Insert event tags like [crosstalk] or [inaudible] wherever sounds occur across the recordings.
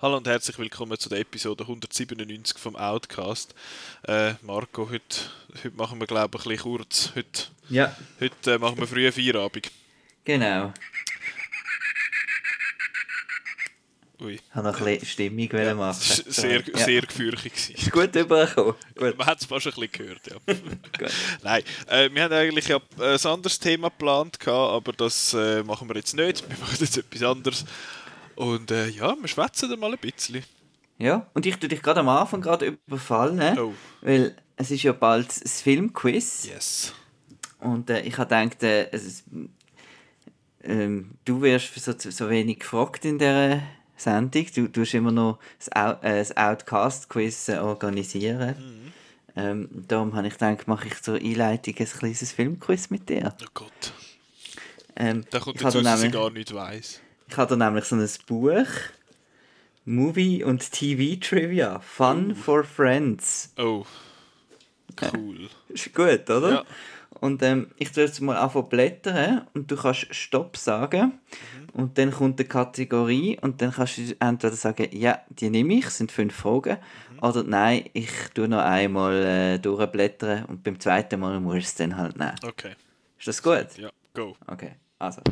Hallo und herzlich willkommen zu der Episode 197 vom Outcast. Äh, Marco, heute, heute machen wir glaube ich ein bisschen kurz. Heute, Ja, heute äh, machen wir frühe Feierabend. genau. Ui. Ich wollte noch ein bisschen Stimmung ja. machen. Sehr, ja. sehr gefürchtig. Ist gut übergekommen. Gut. Man hat es fast ein bisschen gehört, ja. [laughs] Nein, äh, wir haben eigentlich ja äh, ein anderes Thema geplant, aber das äh, machen wir jetzt nicht. Wir [laughs] machen jetzt etwas anderes. Und äh, ja, wir schwätzen dann mal ein bisschen. Ja, und ich tue dich gerade am Anfang gerade überfallen, Oh. weil es ist ja bald das Filmquiz Yes. und äh, ich habe gedacht, äh, es ist, ähm, du wirst so, so wenig gefragt in dieser Sendung. Du tust immer noch das, äh, das Outcast-Quiz äh, organisieren. Mhm. Ähm, darum habe ich gedacht, mache ich zur Einleitung ein kleines Filmquiz mit dir. Oh Gott. Ähm, Da kommt ich jetzt habe raus, da dass ich nämlich- gar nicht weiss. Ich habe da nämlich so ein Buch. Movie und TV Trivia. Fun for Friends. Oh. Cool. Ist gut, oder? Ja. Und ähm, ich tue jetzt mal anfangen blättern und du kannst Stopp sagen. Und dann kommt eine Kategorie und dann kannst du entweder sagen, ja, die nehme ich, sind fünf Fragen. Oder nein, ich tue noch einmal äh, durchblättern und beim zweiten Mal musst du es dann halt nehmen. Okay. Ist das gut? Ja, go. Okay, also.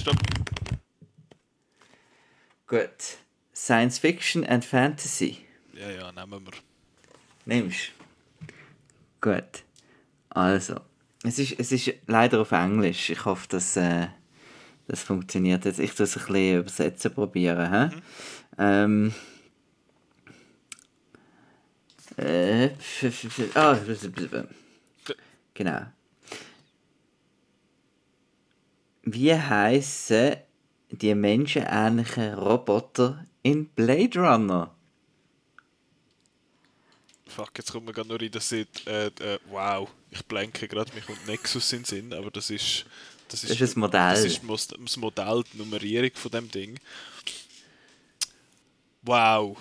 Stopp. Gut. Science Fiction and Fantasy. Ja, ja, nehmen wir. Nimmst Gut. Also. Es ist, es ist leider auf Englisch. Ich hoffe, dass äh, das funktioniert jetzt. Ich tue es ein bisschen übersetzen probieren. Hä? Ähm. Äh, ah, genau. Wie heißen die menschenähnlichen Roboter in Blade Runner? Fuck, jetzt kommt mir gerade nur rein, dass ich, äh, äh, wow, ich blenke gerade, mir kommt Nexus in den Sinn, aber das ist... Das Das ist ein Modell. Das ist das Modell, die Nummerierung von dem Ding. Wow.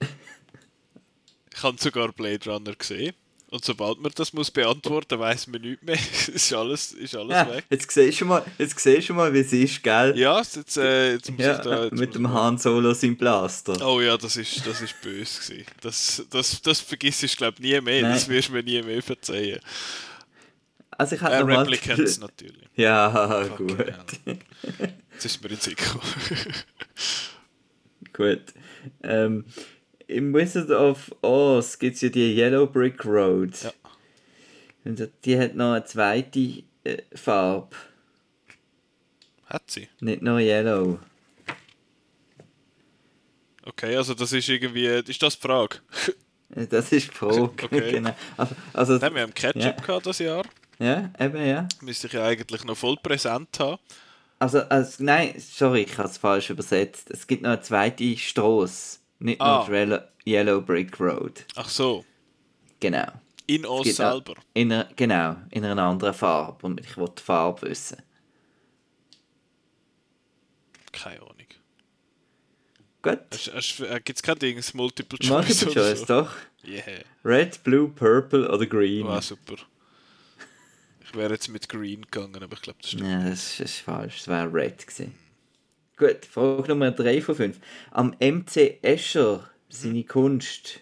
[laughs] ich habe sogar Blade Runner gesehen. Und sobald man das muss beantworten, weiß man nicht mehr. [laughs] ist alles, ist alles Ja, weg. jetzt siehst du mal, jetzt siehst du mal wie es ist, gell? Ja, jetzt, äh, jetzt muss Ja, ich da... Mit muss dem Han Solo sein Blaster. Oh ja, das ist, das ist böse gewesen. Das, das, das vergisst ich glaube nie mehr. Nein. Das wirst du mir nie mehr verzeihen. Also ich Äh, hatte noch mal... Replicants [laughs] natürlich. Ja, [laughs] Fucking gut. hell. Jetzt ist mir in den Sinn gekommen. gut. Ähm, Im Wizard of Oz gibt es ja die Yellow Brick Road. Ja. Und die hat noch eine zweite äh, Farbe. Hat sie? Nicht nur Yellow. Okay, also das ist irgendwie... Ist das die Frage? Äh, Das ist die Frage. [laughs] Okay. [laughs] genau. Also, also, haben wir einen Ketchup Ja. gehabt das Jahr. ja, eben, ja. Müsste ich ja eigentlich noch voll präsent haben. Also, also nein, sorry, ich habe es falsch übersetzt. Es gibt noch eine zweite Straße. Nicht Ah. nur Yellow, Brick Road. Ach so, Genau. in noch- selber. In einer, genau, in einer anderen Farbe. Und ich wollte die Farbe wissen. Keine Ahnung. Gut. Gibt es kein Dings? Multiple Choice Multiple Choice, so? doch. Yeah. Red, Blue, Purple oder Green. War super. Ich wäre jetzt mit Green gegangen, aber ich glaube, das stimmt. Ja, das ist, das ist falsch. Das wäre Red gewesen. Gut, Frage Nummer 3 von 5. Am MC Escher, seine Kunst,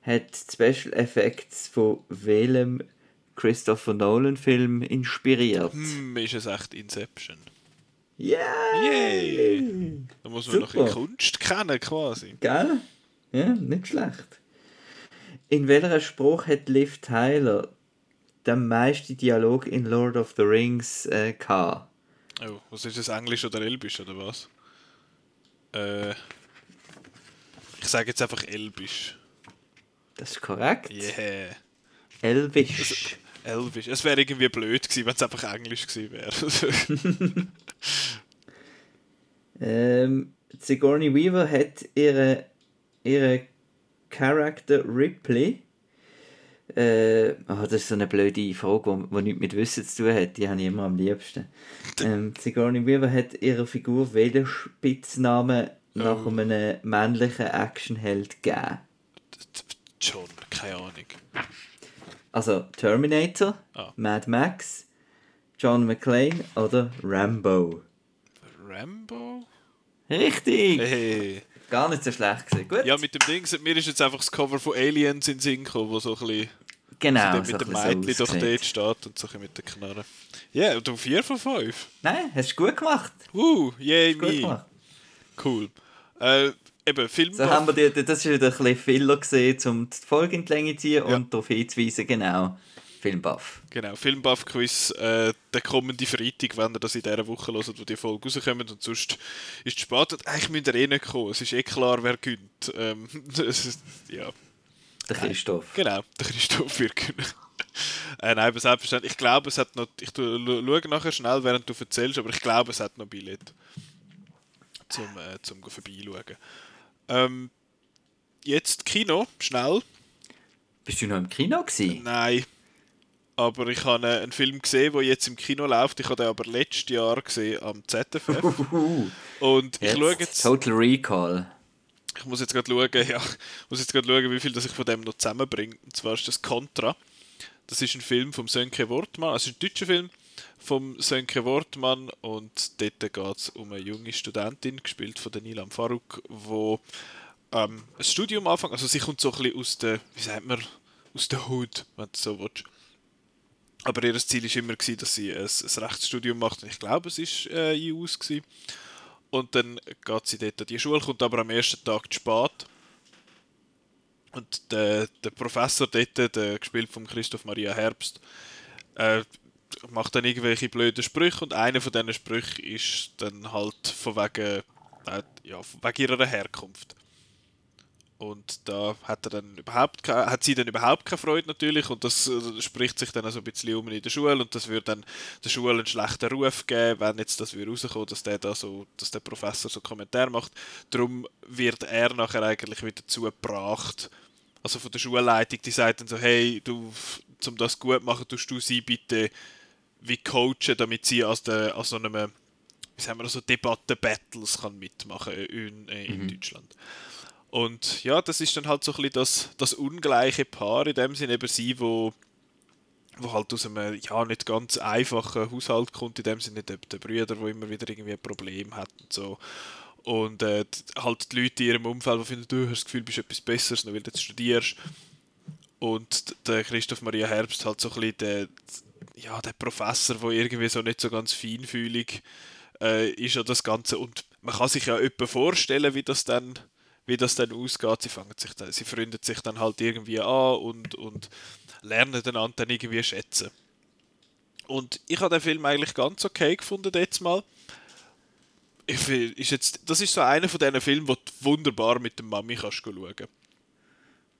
hat Special Effects von welchem Christopher Nolan Film inspiriert? Hm, ist es echt Inception? Yeah! Yay! Da muss man noch Super. in Kunst kennen, quasi. Gell? Ja, nicht schlecht. In welcher Spruch hat Liv Tyler den meisten Dialog in Lord of the Rings äh, gehabt? Oh, was ist das? Englisch oder Elbisch oder was? Äh, ich sage jetzt einfach Elbisch. Das ist korrekt. Yeah. Elvisch. Elbisch. Es wäre irgendwie blöd gewesen, wenn es einfach Englisch gewesen wäre. [laughs] Ähm, Sigourney Weaver hat ihre, ihre Charakter Ripley Äh, oh, das ist so eine blöde Frage, die, nichts mit Wissen zu tun hat. Die habe ich immer am liebsten. Ähm, Sigourney Weaver hat ihrer Figur welchen Spitznamen nach Oh. einem männlichen Actionheld gegeben? John, keine Ahnung. Also Terminator, Ah. Mad Max, John McClane oder Rambo? Rambo? Richtig! Hey. Gar nicht so schlecht gewesen. Gut? Ja, mit dem Ding, mir ist jetzt einfach das Cover von Aliens in den Sinn gekommen, wo so ein bisschen genau. der so mit dem ein bisschen Mädchen so doch dort steht und so mit der Knarre. Ja, und du 4 von 5. Nein, hast du gut gemacht. Uh, yay me. gemacht. Cool. Äh, eben, Film. So haben wir die, das ist wieder ein bisschen Filler gesehen, um die Folge in die Länge zu ziehen und darauf hinzuweisen, genau, Filmbuff. Genau, Filmbuff-Quiz, äh, der kommende Freitag, wenn ihr das in dieser Woche hört, wo die Folge rauskommt. Und sonst ist es spät. Eigentlich müsst ihr eh nicht kommen. Es ist eh klar, wer gönnt. Ähm, [laughs] ja, [laughs] Der Christoph. genau, der Christoph [laughs] gewinnen. äh, nein, aber selbstverständlich. Ich glaube, es hat noch. Ich schaue nachher schnell, während du erzählst, aber ich glaube, es hat noch Billett. Zum, äh, zum vorbeischauen. Ähm, jetzt Kino, schnell. Bist du noch im Kino gewesen? Nein. Aber ich habe einen Film gesehen, der jetzt im Kino läuft. Ich habe den aber letztes Jahr gesehen am ZFF. Uhuhu. [laughs] Und ich Jetzt, schaue jetzt. Total Recall. Ich muss jetzt gerade schauen, [laughs] ja, muss jetzt schauen, wie viel das ich von dem noch zusammenbringe. Und zwar ist das Contra. Das ist ein Film vom Sönke Wortmann, also ein deutscher Film vom Sönke Wortmann und dort geht es um eine junge Studentin, gespielt von Nilam Farouk, wo ähm, ein Studium anfängt, also sie kommt so ein bisschen aus der, wie sagt man, aus der Hood, wenn du so willst. Aber ihr Ziel war immer, dass sie ein, ein Rechtsstudium macht und ich glaube, es war äh, IUS. Gewesen. Und dann geht sie dort an die Schule, kommt aber am ersten Tag zu spät. Und der, der Professor dort, der gespielt von Christoph Maria Herbst, äh, macht dann irgendwelche blöden Sprüche und einer von diesen Sprüchen ist dann halt von wegen, äh, ja, wegen ihrer Herkunft. Und da hat, er dann überhaupt hat sie dann überhaupt keine Freude natürlich und das äh, spricht sich dann also ein bisschen um in der Schule und das würde dann der Schule einen schlechten Ruf geben, wenn jetzt das würde rauskommen, dass der da so, dass der Professor so Kommentar macht. Darum wird er nachher eigentlich wieder dazu gebracht, also von der Schulleitung, die sagt dann so, hey, du, um das gut zu machen, tust du sie bitte wie coachen, damit sie an, der, an so einem, wie sagen wir, so Debatten-Battles kann mitmachen in, in Deutschland. Und ja, das ist dann halt so ein bisschen das, das ungleiche Paar, in dem Sinne eben sie, wo, wo halt aus einem ja, nicht ganz einfachen Haushalt kommt, in dem Sinne der, der Brüder, wo immer wieder irgendwie ein Problem hat und so. Und äh, halt die Leute in ihrem Umfeld, die finden, du hast das Gefühl, du bist etwas Besseres, nur weil du jetzt studierst. Und der Christoph Maria Herbst halt so ein bisschen der, ja, der Professor, der irgendwie so nicht so ganz feinfühlig äh, ist an das Ganze. Und man kann sich ja etwa vorstellen, wie das dann, wie das dann ausgeht. Sie, fangen sich dann, sie freunden sich dann halt irgendwie an und, und lernen einander dann irgendwie schätzen. Und ich habe den Film eigentlich ganz okay gefunden jetzt mal. Ich ist jetzt, das ist so einer von diesen Filmen, wo du wunderbar mit der Mami kannst schauen.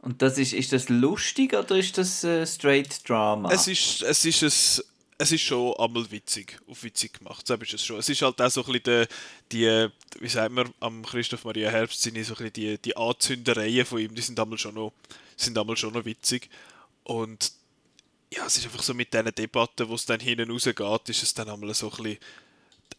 Und das ist, ist das lustig oder ist das äh, straight Drama? Es ist, es ist es, ist schon einmal witzig, auf witzig gemacht, so ist es schon. Es ist halt auch so ein bisschen die, die wie sagt man, am Christoph Maria Herbst sind so ein bisschen die, die Anzündereien von ihm, die sind einmal schon noch, sind einmal schon noch witzig. Und ja, es ist einfach so mit diesen Debatten, wo es dann hinten rausgeht, ist es dann einmal so ein bisschen,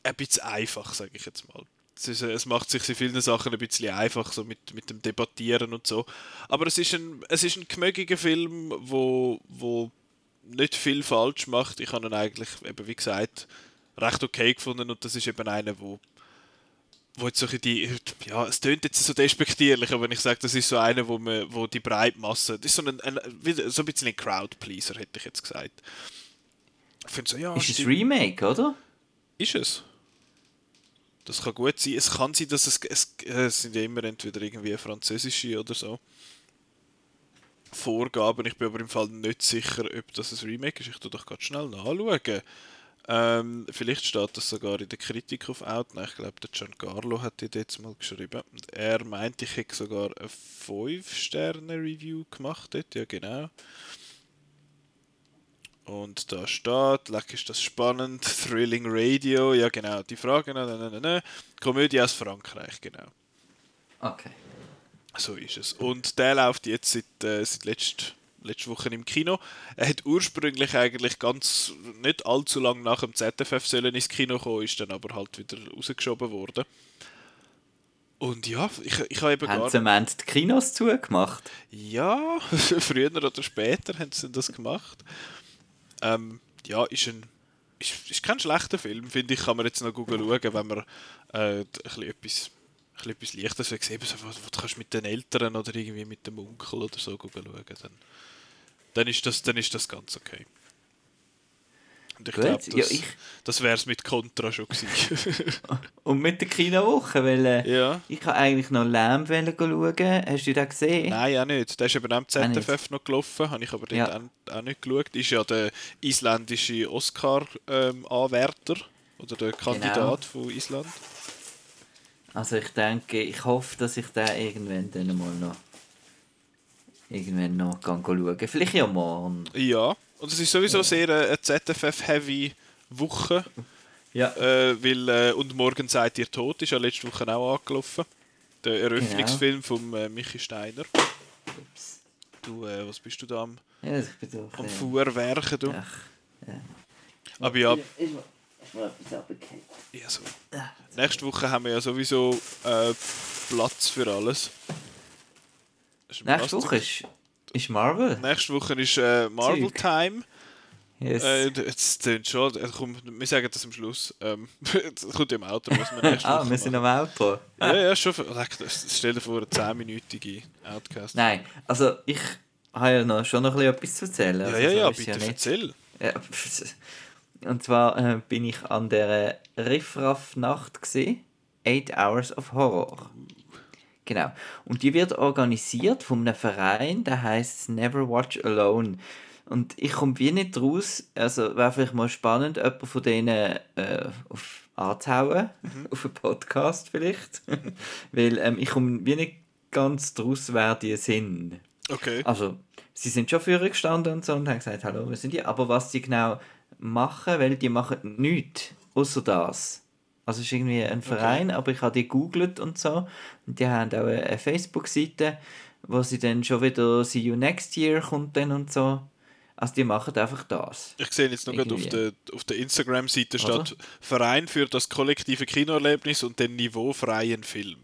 ein bisschen einfach, sage ich jetzt mal. Es, ist, es macht sich in vielen Sachen ein bisschen einfach, so mit, mit dem Debattieren und so. Aber es ist ein, es ist ein gemögiger Film, wo, wo nicht viel falsch macht. Ich habe ihn eigentlich, eben wie gesagt, recht okay gefunden und das ist eben einer, wo, wo jetzt so die, ja, es tönt jetzt so despektierlich, aber wenn ich sage, das ist so einer, wo, man, wo die Breitmasse, das ist so ein, ein, so ein bisschen ein Crowdpleaser, hätte ich jetzt gesagt. Ich finde so, ja, ist es. Remake, oder? Ist es? Das kann gut sein. Es kann sein, dass es, es, es sind ja immer entweder irgendwie französische oder so Vorgaben. Ich bin aber im Fall nicht sicher, ob das ein Remake ist. Ich tue doch gerade schnell nachschauen. Ähm, vielleicht steht das sogar in der Kritik auf Outnow. Ich glaube, der Giancarlo hat die jetzt mal geschrieben. Er meint, ich hätte sogar eine 5-Sterne-Review gemacht dort. Ja, genau. Und da steht, leck ist das spannend, Thrilling Radio, ja genau, die Frage, ne, ne, ne, ne. Komödie aus Frankreich, genau. Okay. So ist es. Und der läuft jetzt seit, äh, seit letzt, letzte Woche im Kino. Er hat ursprünglich eigentlich ganz nicht allzu lange nach dem ZFF sollen ins Kino kommen, ist dann aber halt wieder rausgeschoben worden. Und ja, ich, ich habe eben Haben gar sie am Ende die Kinos zugemacht? Ja, [laughs] früher oder später haben sie das gemacht. Ähm, ja, ist ein ist, ist kein schlechter Film, finde ich. Kann man jetzt noch Google schauen, wenn man äh, ein bisschen etwas, etwas Leichtes will sehen, so, was, was kannst du mit den Eltern oder irgendwie mit dem Onkel oder so schauen, dann, dann, ist das, dann ist das ganz okay. Und ich glaube, das, ja, ich- das wäre es mit Contra schon gewesen. [laughs] Und mit der Kinowoche, weil äh, ja. ich habe eigentlich noch Lärm wollen schauen. Hast du den gesehen? Nein, auch nicht. Der ist eben am. ZFF noch gelaufen, habe ich aber dort Ja. auch, auch nicht geschaut. Ist ja der isländische Oscar-Anwärter oder der Kandidat von Island. Also ich denke, ich hoffe, dass ich den irgendwann dann mal noch irgendwann noch kann schauen kann. Vielleicht ja morgen. Ja, und es ist sowieso sehr äh, eine ZFF-heavy Woche, Ja. äh, weil äh, «Und morgen seid ihr tot» ist ja letzte Woche auch angelaufen. Der Eröffnungsfilm von äh, Michi Steiner. Ups. Du, äh, was bist du da am, Ja, ich bin doch... am äh, Fuhrwerken, du? Ach, Aber ja, Ist mir, ist mir etwas runtergefallen. ja so. Ah, Nächste Woche haben wir ja sowieso äh, Platz für alles. Nächste Woche ist, ist Marvel. Nächste Woche ist äh, Marvel Zeug. Time. Yes. Äh, jetzt tönt schon, äh, komm, wir sagen das am Schluss. Ähm, [laughs] das kommt ja im Auto, was wir nächste ah, Woche wir sind machen. am Auto. Ja, ja, schon. Das- Stell dir vor, eine 10-minütige Outcast. Nein, also ich habe ja noch, schon noch ein bisschen etwas zu erzählen. ja, Also ja, ja, bitte nicht. erzähl. Ja, [laughs] und zwar äh, bin ich an der Riffraff-Nacht gesehen. Eight Hours of Horror. Genau. Und die wird organisiert von einem Verein, der heißt Never Watch Alone. Und ich komme wie nicht raus, also wäre vielleicht mal spannend, jemanden von denen äh, auf anzuhauen, [laughs] auf einen Podcast vielleicht. [laughs] Weil ähm, ich komme wie nicht ganz draus, wer die sind. Okay. Also, sie sind schon vorher gestanden und so und haben gesagt, hallo, wir sind die. Aber was die genau machen, weil die machen nichts, außer das. Also es ist irgendwie ein Verein, aber ich habe die gegoogelt und so. Und die haben auch eine Facebook-Seite, wo sie dann schon wieder See You Next Year kommt dann und so. Also die machen einfach das. Ich sehe jetzt noch gerade auf der, auf der Instagram-Seite steht Verein für das kollektive Kinoerlebnis und den niveaufreien Film.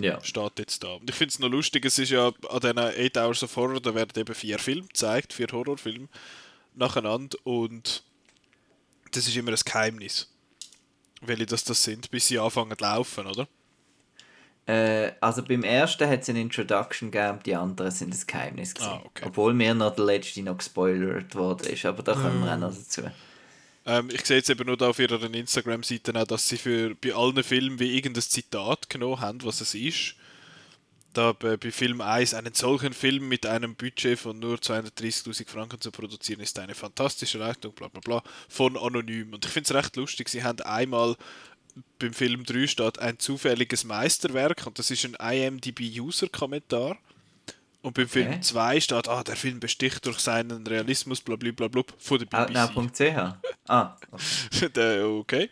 Ja. steht jetzt da. Und ich finde es noch lustig, es ist ja an diesen 8 Hours of Horror, da werden eben vier Filme gezeigt, vier Horrorfilme nacheinander und das ist immer ein Geheimnis. Welche das, das sind, bis sie anfangen zu laufen, oder? Äh, also beim ersten hat es eine Introduction gegeben, die anderen sind ein Geheimnis. gewesen. Ah, okay. Obwohl mir noch der letzte noch gespoilert worden ist, aber da kommen Mm. wir auch noch dazu. Ähm, ich sehe jetzt eben nur da auf ihrer Instagram-Seite auch, dass sie für bei allen Filmen wie irgendein Zitat genommen haben, was es ist. Da bei, bei Film 1, einen solchen Film mit einem Budget von nur 230.000 Franken zu produzieren, ist eine fantastische Leistung, bla bla bla, von Anonym. Und ich finde es recht lustig, sie haben einmal beim Film 3 steht ein zufälliges Meisterwerk und das ist ein IMDb-User-Kommentar. Und beim Film Okay. 2 steht, ah, der Film besticht durch seinen Realismus, bla bla bla bla, von der BBC. Outnow.ch. Ah, okay. [laughs] Okay.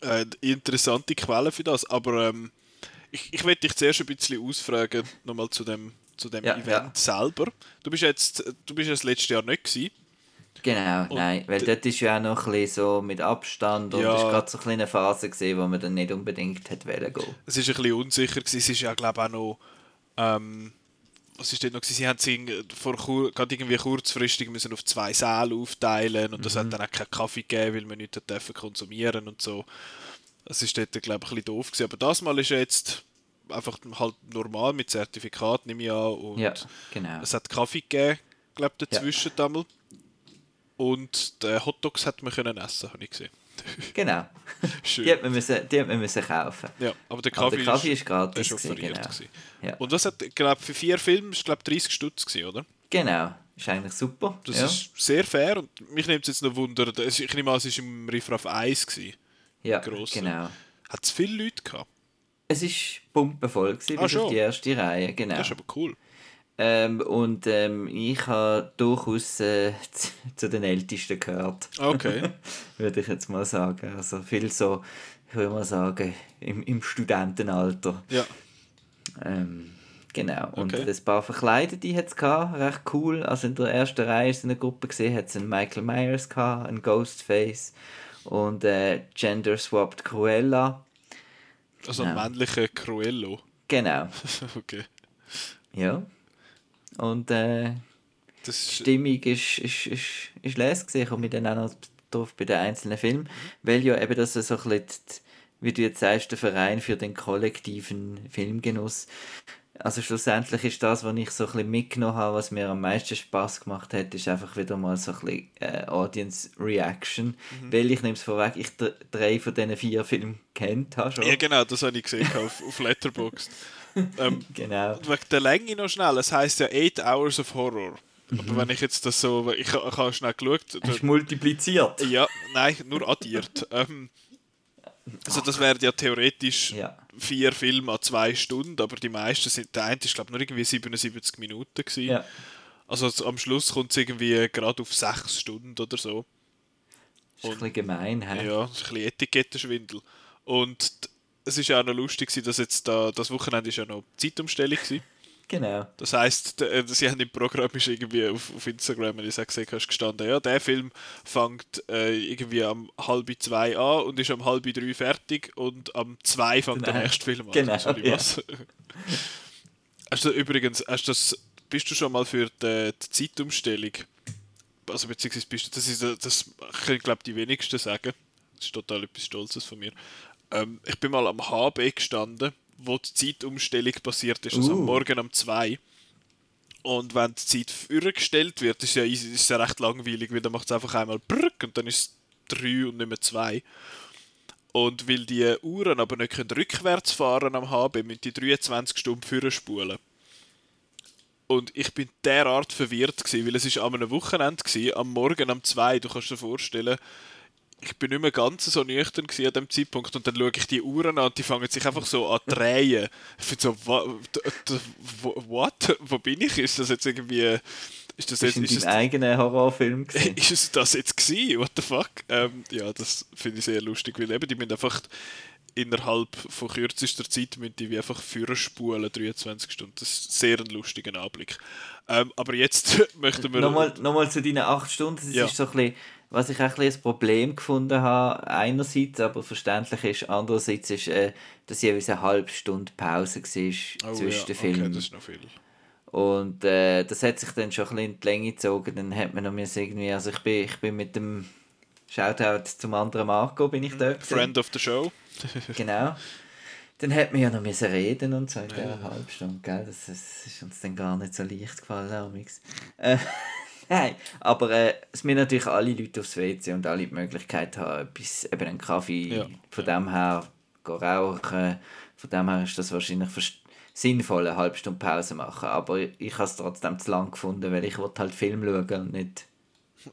Äh, interessante Quelle für das, aber ähm, ich, ich werde dich zuerst ein bisschen ausfragen, nochmal zu dem, zu dem Ja, Event ja. selber. Du bist jetzt, du bist ja das letzte Jahr nicht gewesen. Genau, nein, weil dort ist ja auch noch ein bisschen so mit Abstand und Ja. es war gerade so eine kleine Phase, gewesen, wo man dann nicht unbedingt hätte wollen gehen. Es ist ein bisschen unsicher gewesen. Es ist ja, glaube ich, auch noch, ähm, was ist denn noch gewesen? Sie haben vor kur- gerade irgendwie kurzfristig müssen auf zwei Säle aufteilen und das hat dann auch keinen Kaffee gegeben, weil man nichts dürfen konsumieren und so. Das ist dort, glaube ich, ein bisschen doof gewesen. Aber das Mal ist ja jetzt einfach halt normal mit Zertifikat, nehme ich an. Und Ja, genau. es hat Kaffee gegeben, glaube ich, Ja. dazwischen damals. Und die Hotdogs hat man können essen, habe ich gesehen. [laughs] Genau. Schön. Die hat man müssen, die hat man müssen kaufen. Ja, aber der Aber Kaffee, der Kaffee ist gratis der ist gewesen, genau. gewesen. Ja. Und das hat, glaube für vier Filme, ist glaube 30 Stutz gewesen, oder? Genau, ist eigentlich super. Das ja. ist sehr fair und mich nimmt es jetzt noch Wunder, ich nehme an, es war im Riffraff 1 gewesen. Ja, gross. genau. Hat es viele Leute gehabt? Es war pumpenvoll, gewesen, Ah, bis auf schon? die erste Reihe, genau. Das ist aber cool. Ähm, und ähm, ich habe durchaus äh, [laughs] zu, zu den Ältesten gehört. Okay. [laughs] würde ich jetzt mal sagen. Also viel so, ich würde mal sagen, im, im Studentenalter. ja. Ähm, Genau, und Okay. ein paar Verkleidete hat es recht cool. Also in der ersten Reihe in der Gruppe gesehen, hat es einen Michael Myers gehabt, einen Ghostface und äh, Gender-swapped Cruella. Also Genau. männlicher Cruello. Genau, [laughs] okay. ja. Und äh, Das die ist, Stimmung ist, ist, ist, ist les gewesen. Ich komme dann auch noch drauf bei den einzelnen Filmen, weil ja eben das so ein bisschen, die- wie du jetzt sagst, der Verein für den kollektiven Filmgenuss. Also schlussendlich ist das, was ich so ein bisschen mitgenommen habe, was mir am meisten Spaß gemacht hat, ist einfach wieder mal so ein bisschen äh, Audience Reaction, weil ich nehme es vorweg, ich dr- drei von diesen vier Filmen kennt habe schon. ja, genau, das habe ich gesehen auf, auf [laughs] Letterboxd. ähm, [laughs] Genau. und wegen der Länge noch schnell, es heisst ja 8 Hours of Horror. Mhm. Aber wenn ich jetzt das so. Ich, ich habe schnell geschaut. Hast du multipliziert? Ja, nein, nur addiert. ähm, also das wäre ja theoretisch Ja. Vier Filme an zwei Stunden, aber die meisten sind, der eine ist glaube ich nur irgendwie 77 Minuten gewesen. Ja. Also am Schluss kommt es irgendwie gerade auf sechs Stunden oder so. Das ist ein bisschen gemein, hä? Ja, das ist ein bisschen Etikettenschwindel. Und es ist ja auch noch lustig, dass jetzt da, das Wochenende ist ja noch Zeitumstellung war. Genau. Das heisst, äh, sie haben im Programm ist irgendwie auf, auf Instagram, wenn ich es gesehen habe, ist gestanden, ja, der Film fängt äh, irgendwie am halb zwei an und ist am halb drei fertig und am zwei fängt der Genau. nächste Film an. Genau, Sorry, ja. was? [laughs] hast du übrigens, hast du das, bist du schon mal für die, die Zeitumstellung, also beziehungsweise bist du, das ist, äh, das können glaube die wenigsten sagen, das ist total etwas Stolzes von mir. Ähm, ich bin mal am HB gestanden, wo die Zeitumstellung passiert ist, also am Uh. Morgen um zwei. Und wenn die Zeit vorgestellt wird, ist ja, easy- ist ja recht langweilig, weil dann macht es einfach einmal brrrk und dann ist es drei und nicht mehr zwei. Und weil die Uhren aber nicht können rückwärts fahren am HB, müssen die 23 Stunden vorher spulen. Und ich bin derart verwirrt gewesen, weil es ist an einem Wochenende gewesen, am Morgen um zwei. Du kannst dir vorstellen, ich bin nicht mehr ganz so nüchtern gewesen an dem Zeitpunkt und dann schaue ich die Uhren an und die fangen sich einfach so an zu drehen. Ich finde so, what? Wo bin ich? Ist das jetzt irgendwie... Ist das jetzt... Ist das, eigenen Horrorfilm. gewesen. [laughs] ist es das jetzt gewesen? What the fuck? Ähm, ja, das finde ich sehr lustig, weil eben die müssen einfach innerhalb von kürzester Zeit müssen die wie einfach führen 23 Stunden. Das ist sehr ein lustiger Anblick. Ähm, aber jetzt [laughs] möchten wir... Nochmal, nochmal zu deinen acht Stunden. Das Ja. ist so ein bisschen, was ich auch ein ein Problem gefunden habe, einerseits, aber verständlich ist, andererseits ist, äh, dass jeweils eine halbe Stunde Pause war Oh, zwischen ja, den Filmen. Okay, das ist noch viel. Und äh, das hat sich dann schon ein bisschen in die Länge gezogen. Dann hat man noch irgendwie, also ich bin, ich bin mit dem Shoutout zum anderen Marco bin ich dort. gewesen. Friend of the Show. [laughs] [laughs] Genau. Dann hat man ja noch müssen reden und so in dieser halben Stunde, gell? Das, das ist uns dann gar nicht so leicht gefallen, Amix. Äh, [laughs] nein, aber äh, es müssen natürlich alle Leute aufs WC und alle die Möglichkeit haben, etwas, eben einen Kaffee, Ja. von dem her rauchen, von dem her ist das wahrscheinlich sinnvoll, eine halbe Stunde Pause machen, aber ich habe es trotzdem zu lang gefunden, weil ich wollte halt Film schauen und nicht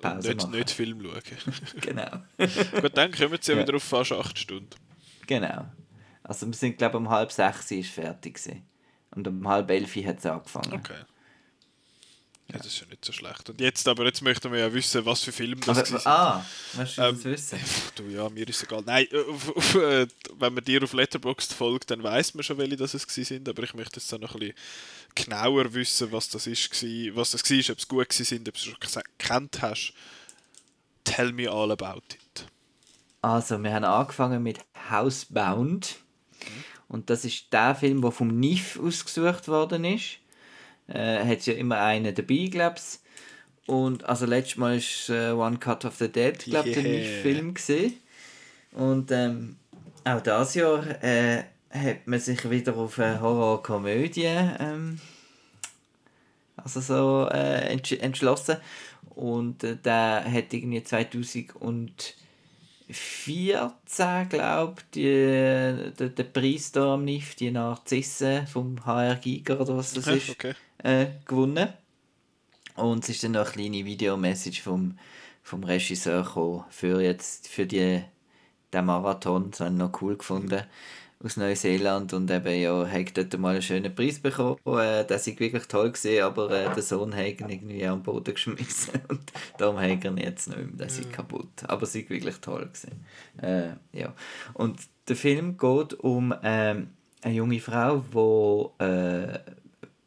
Pause Nicht, machen. nicht Film schauen. [laughs] Genau. [laughs] Gut, dann kommen sie ja Ja. wieder auf fast 8 Stunden. Genau. Also wir sind, glaube ich, um halb sechs ist fertig gewesen. Und um halb elf hat es angefangen. Okay. Ja, das ist ja nicht so schlecht. Und jetzt aber, jetzt möchten wir ja wissen, was für Filme das Aber, gewesen ah, möchtest du Ähm, das wissen? Du, ja, mir ist egal. Nein, auf, auf, äh, wenn man dir auf Letterboxd folgt, dann weiß man schon, welche das es sind. Aber ich möchte jetzt dann noch ein bisschen genauer wissen, was das ist, was das war, ob es gut sind, ob du es schon gekannt hast. Tell me all about it. Also, wir haben angefangen mit Housebound. Und das ist der Film, der vom NIF ausgesucht worden ist. Äh, hat ja immer einen dabei, glaube. Und also letztes Mal ist äh, One Cut of the Dead, glaube ich, der Yeah. NIF-Film gesehen. Und ähm, auch dieses Jahr äh, hat man sich wieder auf eine Horrorkomödie ähm, also so äh, entsch entschlossen. Und äh, der hat irgendwie 2014, glaube ich, die- den, Preis da am NIF, die Narzissen vom HR Giger oder was das ist, Okay. Äh, gewonnen. Und es ist dann noch eine kleine Videomessage vom, vom Regisseur gekommen für jetzt für die, den Marathon. Das habe ich noch cool gefunden. Aus Neuseeland und eben ja, hat dort mal einen schönen Preis bekommen. Äh, das war wirklich toll gesehen, aber äh, der Sohn hat ihn irgendwie am Boden geschmissen [laughs] und darum hat er ihn jetzt nicht mehr. Das ist kaputt. Aber es war wirklich toll gesehen. Äh, ja. Und der Film geht um ähm, eine junge Frau, die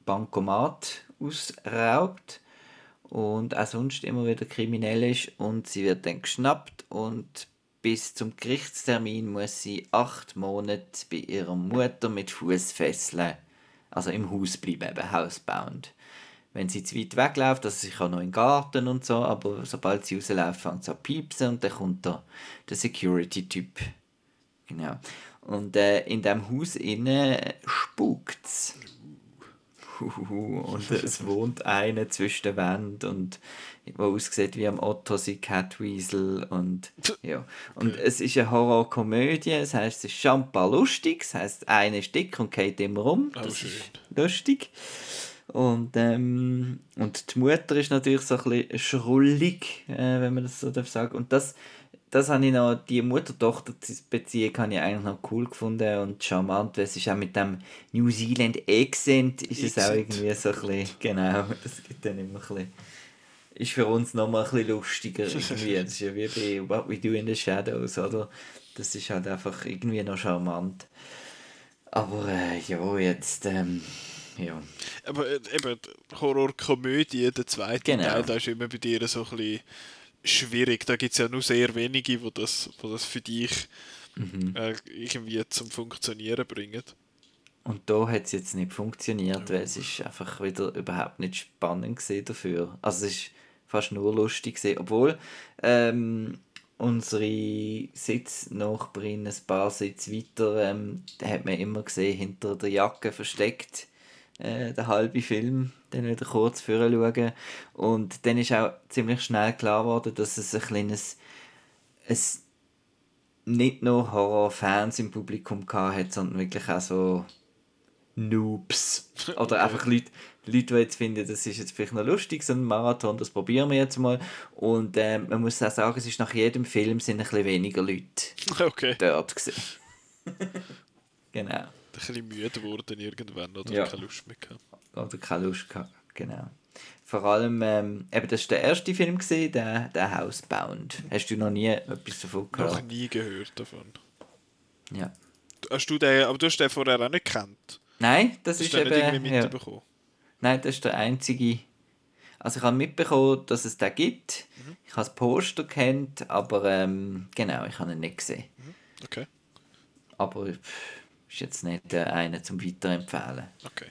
Bankomat ausraubt und auch sonst immer wieder kriminell ist und sie wird dann geschnappt und bis zum Gerichtstermin muss sie acht Monate bei ihrer Mutter mit Fußfesseln, also im Haus bleiben, eben housebound. Wenn sie zu weit wegläuft, also sie kann noch den Garten und so, aber sobald sie rausläuft, fängt sie an piepsen und dann kommt der, der Security-Typ. Genau. Und äh, in diesem Haus innen spukt es. Und [laughs] es wohnt einer zwischen den Wänden und der aussieht wie am Otto sein Catweasel und ja. Und es ist eine Horrorkomödie, das heißt es ist schampa lustig, das heißt einer ist dick und geht immer rum, oh, das oh, ist lustig. Und, ähm, und die Mutter ist natürlich so ein bisschen schrullig, äh, wenn man das so darf sagen. Und das das habe ich noch, die Mutter-Tochter-Beziehung habe ich eigentlich noch cool gefunden und charmant, weil es ist auch mit dem New Zealand Accent ist es auch irgendwie so ein bisschen, genau, [laughs] das gibt dann immer ein bisschen, ist für uns nochmal ein bisschen lustiger [laughs] irgendwie, das ist ja wie bei What We Do in the Shadows, oder? Das ist halt einfach irgendwie noch charmant. Aber äh, ja, jetzt, ähm, ja. Aber äh, eben, Horror-Komödie, der zweite genau. Teil, da ist immer bei dir so ein bisschen schwierig. Da gibt es ja nur sehr wenige, wo das, wo das für dich mhm. äh, irgendwie zum Funktionieren bringen. Und da hat es jetzt nicht funktioniert, ja. weil es ist einfach wieder überhaupt nicht spannend dafür. Also es ist fast nur lustig gewesen, obwohl ähm, unsere Sitznachbarin ein paar Sitze weiter, ähm, da hat man immer gesehen, hinter der Jacke versteckt, äh, der halbe Film dann wieder kurz schauen. Und dann ist auch ziemlich schnell klar geworden, dass es ein kleines, es nicht nur Horrorfans im Publikum hat, sondern wirklich auch so Noobs. [laughs] Oder einfach Leute, Leute, die jetzt finden, das ist jetzt vielleicht noch lustig, so ein Marathon, das probieren wir jetzt mal. Und äh, man muss auch sagen, es ist nach jedem Film sind ein bisschen weniger Leute [laughs] okay. dort gewesen. [laughs] genau. Bisschen müde geworden irgendwann oder ja. keine Lust mehr gehabt oder keine Lust gehabt. Genau. Vor allem, ähm, eben, das war der erste Film, gewesen, der, der Housebound. Hast du noch nie etwas davon gehört? Noch nie gehört davon. Ja. Hast du den, aber du hast den vorher auch nicht gekannt? Nein, das hast ist eben... Nicht ja. Nein, das ist der einzige... Also ich habe mitbekommen, dass es den gibt. Mhm. Ich habe das Poster kennt, aber ähm, genau, ich habe ihn nicht gesehen. Mhm. Okay. Aber pff, ist jetzt nicht äh, einer zum Weiterempfehlen. Okay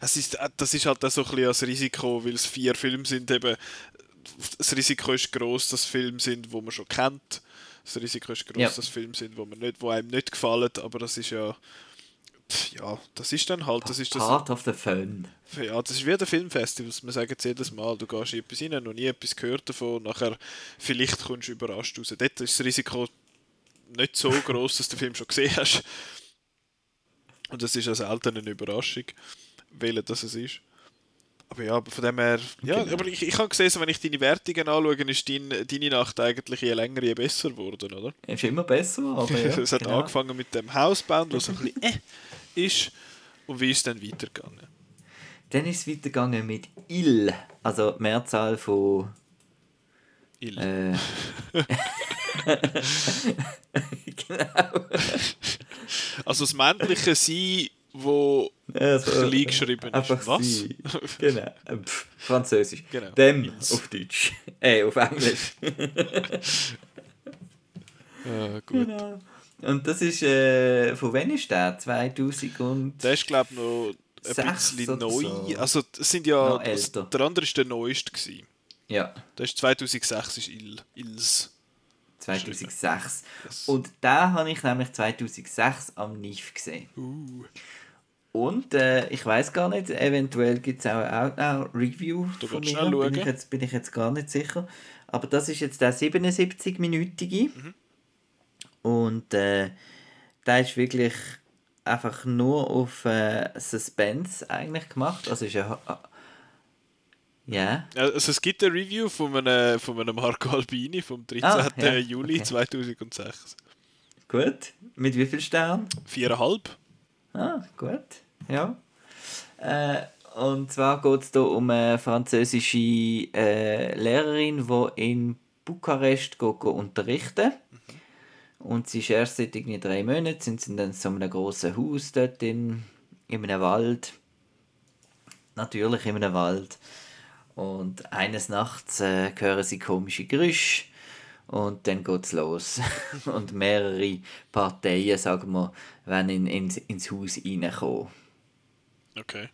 es ist, äh, das ist halt auch so ein bisschen das Risiko, weil es vier Filme sind, eben, das Risiko ist groß, dass Filme sind, wo man schon kennt. Das Risiko ist groß, ja. dass Filme sind, wo, man nicht, wo einem nicht gefallen, aber das ist ja ja, das ist dann halt, das ist das... Part of the fun. Ja, das ist wie der Filmfestival, wir sagen es jedes Mal, du gehst in etwas rein, noch nie etwas gehört davon, nachher vielleicht kommst du überrascht raus. Dort ist das Risiko nicht so groß, dass du den Film schon gesehen hast. Und das ist also selten eine Überraschung wählen, dass es ist. Aber ja, von dem her, ja, genau. aber ich, ich habe gesehen, wenn ich deine Wertungen anschaue, ist dein, deine Nacht eigentlich je länger, je besser geworden, oder? Ist immer besser, aber [laughs] ja. es hat genau. angefangen mit dem Hausband, was so ein bisschen äh ist. Und wie ist es dann weitergegangen? Dann ist es weitergegangen mit Il, also Mehrzahl von... Il. Äh, [laughs] [laughs] genau. Also das männliche Sie wo ja, so, klein geschrieben ist. Was? Sie. Genau. Pff, Französisch. Genau. Dem Yes. auf Deutsch. Äh, auf Englisch. ja, [laughs] gut. Genau. Und das ist, äh, von wann ist der? 2000 und... Der ist, glaube ich, noch ein bisschen neu. So. Also, es sind ja... Also, der andere war der neueste. Gewesen. Ja. Das ist 2006 ist Il, Ils. 2006. Und da habe ich nämlich 2006 am NIF gesehen. Uh. Und äh, ich weiß gar nicht, eventuell gibt es auch eine Review du von mir. Bin ich, jetzt, bin ich jetzt gar nicht sicher. Aber das ist jetzt der 77-minütige. Mhm. Und äh, der ist wirklich einfach nur auf äh, Suspense eigentlich gemacht. Also ist ja ja. Also es gibt eine Review von einem, von einem Marco Albini vom 13. Ah, ja. Juli okay. 2006. Gut. Mit wie viel Sternen? Viereinhalb. Ah, gut. Ja. Äh, und zwar geht es hier um eine französische äh, Lehrerin, die in Bukarest geht, geht unterrichten mhm. Und sie ist erst seit irgendwie drei Monaten, sind sie in so einem grossen Haus dort in, in einem Wald natürlich in einem Wald. Und eines Nachts äh, hören sie komische Geräusche und dann geht es los. [laughs] und mehrere Parteien, sagen wir, werden in, in, ins Haus reinkommen. Okay.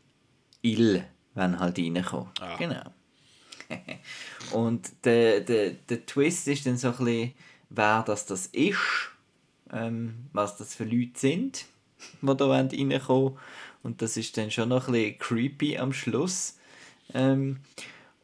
Il, wenn halt reinkommen. Ah. Genau. [laughs] und der, der, der Twist ist dann so ein bisschen, wer das, das ist, ähm, was das für Leute sind, [laughs] die da reinkommen wollen. Und das ist dann schon noch ein bisschen creepy am Schluss. Ähm,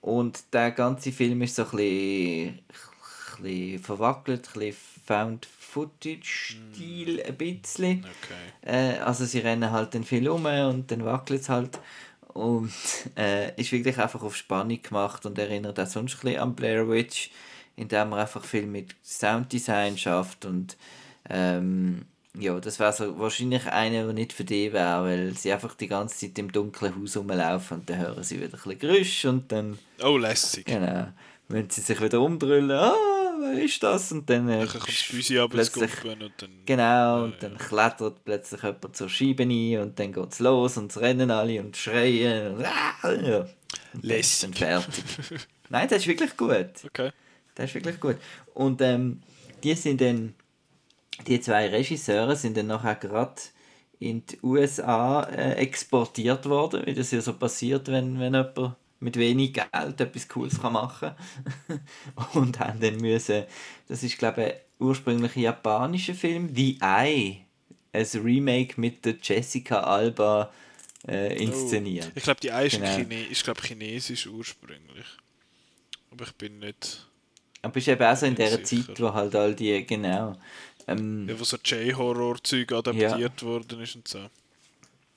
und der ganze Film ist so ein bisschen, ein bisschen verwackelt, ein bisschen Found-Footage-Stil, ein bisschen. Okay. Äh, also sie rennen halt dann viel um und dann wackelt es halt. Und äh, ist wirklich einfach auf Spannung gemacht und erinnert auch sonst ein bisschen an Blair Witch, indem man einfach viel mit Sounddesign schafft und ähm, ja, das wäre so wahrscheinlich einer, der nicht für die wäre, weil sie einfach die ganze Zeit im dunklen Haus rumlaufen und dann hören sie wieder ein bisschen Geräusch und dann, Oh, lässig. genau, wenn sie sich wieder umdrüllen, ah, wer ist das? Und dann, äh, Dann kommt das Büsi plötzlich- und dann... Genau, und dann klettert plötzlich jemand zur Scheibe rein und dann geht's los und es rennen alle und schreien und, ah, ja. und ist dann Lässig. fertig. [laughs] Nein, das ist wirklich gut. Okay. Das ist wirklich gut. Und ähm, die sind dann, die zwei Regisseure sind dann nachher gerade in die USA äh, exportiert worden, wie das ja so passiert, wenn, wenn jemand mit wenig Geld etwas Cooles kann machen [laughs] Und haben dann müssen, das ist glaube ich ein ursprünglich ein japanischer Film, The Eye, ein Remake mit der Jessica Alba äh, inszeniert. Ich glaube, die eine ist, Genau. Chine ist glaub, chinesisch ursprünglich. Aber ich bin nicht... Aber es ist eben auch so in sicher. Zeit, wo halt all die, genau, ähm, Ja, wo so J-Horror-Zeug adaptiert worden ist und so.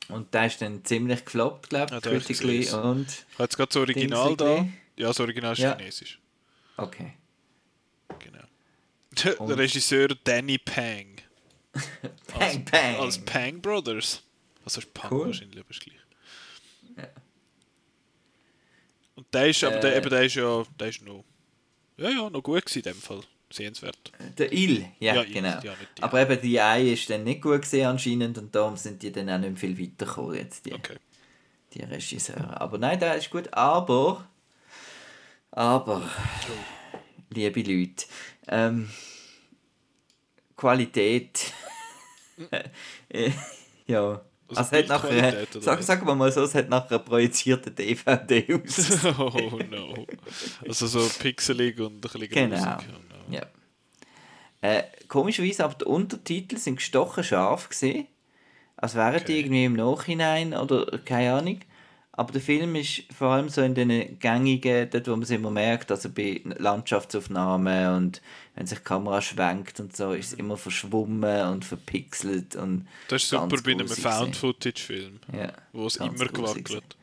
Und der ist dann ziemlich gefloppt, glaube Ja, ich, hab ich und... Ich habe jetzt gerade das Original da. Ja, das Original ist Ja. chinesisch. Okay. Genau. Der [laughs] Und- Regisseur Danny Pang. [laughs] Bang, bang! Als Pang Brothers. Also ist Pang Cool. wahrscheinlich, aber ist gleich. Und der ist, aber der, Äh. eben, der ist ja, der ist noch, ja, ja, noch gut gewesen in dem Fall. Sehenswert. Der Il, ja, Ja, Il, genau. ja, Aber eben die Ei ist dann nicht gut gesehen anscheinend und darum sind die dann auch nicht viel weitergekommen jetzt, die, Okay. die Regisseure. Aber nein, der ist gut, aber... Aber... Liebe Leute, ähm, Qualität... [laughs] Ja... Also Also, es hat nachher, sag, sagen wir mal so, es hat nachher einen projizierten DVD [laughs] aus. oh no. Also so pixelig und ein bisschen Genau. grusig. Ja. Äh, komischerweise, aber die Untertitel sind gestochen scharf gesehen. Als wären die Okay. irgendwie im Nachhinein oder keine Ahnung. Aber der Film ist vor allem so in den gängigen, dort wo man es immer merkt, also bei Landschaftsaufnahmen und wenn sich die Kamera schwenkt und so, ist es immer verschwommen und verpixelt und Das ist super bei einem Found-Footage-Film. Ja, wo es immer gewackelt.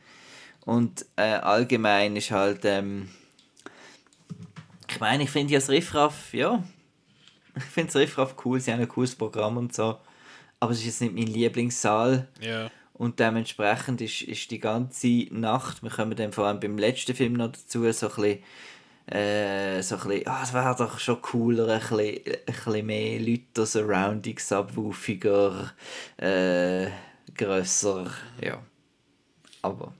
Und äh, allgemein ist halt, ähm, ich meine, ich finde ja das Riffraff, ja, ich finde das Riffraff cool, sie haben ein cooles Programm und so, aber es ist jetzt nicht mein Lieblingssaal Ja. und dementsprechend ist, ist die ganze Nacht, wir kommen dann vor allem beim letzten Film noch dazu, so ein bisschen, äh, so ein bisschen, ah, es wäre doch schon cooler, ein bisschen, ein bisschen mehr Leute, Surroundings, subwoofiger, äh, grösser, ja. Aber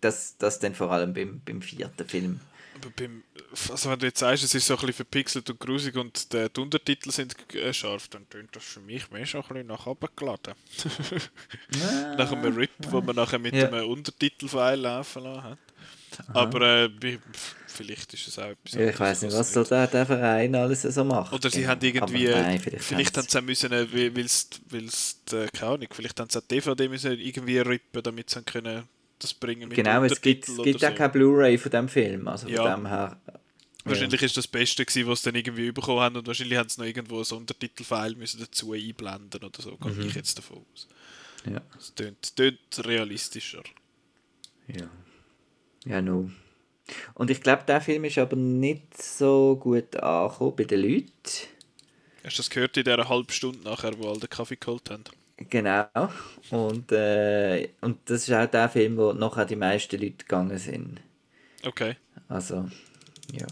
das, das dann vor allem beim, beim vierten Film. Aber beim, also wenn du jetzt sagst, es ist so ein bisschen verpixelt und grusig und die, die Untertitel sind scharf, dann tönt das für mich mehr so ein bisschen nach oben geladen. [laughs] nach einem Rip, wo man nachher mit Ja. einem Untertitelfile laufen lassen hat. Aber äh, vielleicht ist es auch etwas Ja, ich weiß nicht, was anderes, so der, der Verein alles so macht. Oder sie Genau. haben irgendwie, Aber nein, vielleicht, vielleicht, haben sie auch müssen, äh, weil es, äh, keine Ahnung, vielleicht haben sie auch DVD müssen irgendwie rippen, damit sie können das bringen mit Genau, es gibt, es gibt auch keine Blu-ray von dem Film. Also Ja. von dem her. Wahrscheinlich ist das das Beste gewesen, was sie dann irgendwie bekommen haben und wahrscheinlich haben sie noch irgendwo so Untertitelfile müssen dazu einblenden oder so, gehe Mhm. ich jetzt davon aus. Ja. Das tönt, tönt realistischer. Ja. Ja, no. Und ich glaube, der Film ist aber nicht so gut angekommen bei den Leuten. Hast du das gehört in dieser halben Stunde nachher, wo alle den Kaffee geholt haben? Genau. Und, äh, und das ist auch der Film, wo nachher die meisten Leute gegangen sind. Okay. Also, ja.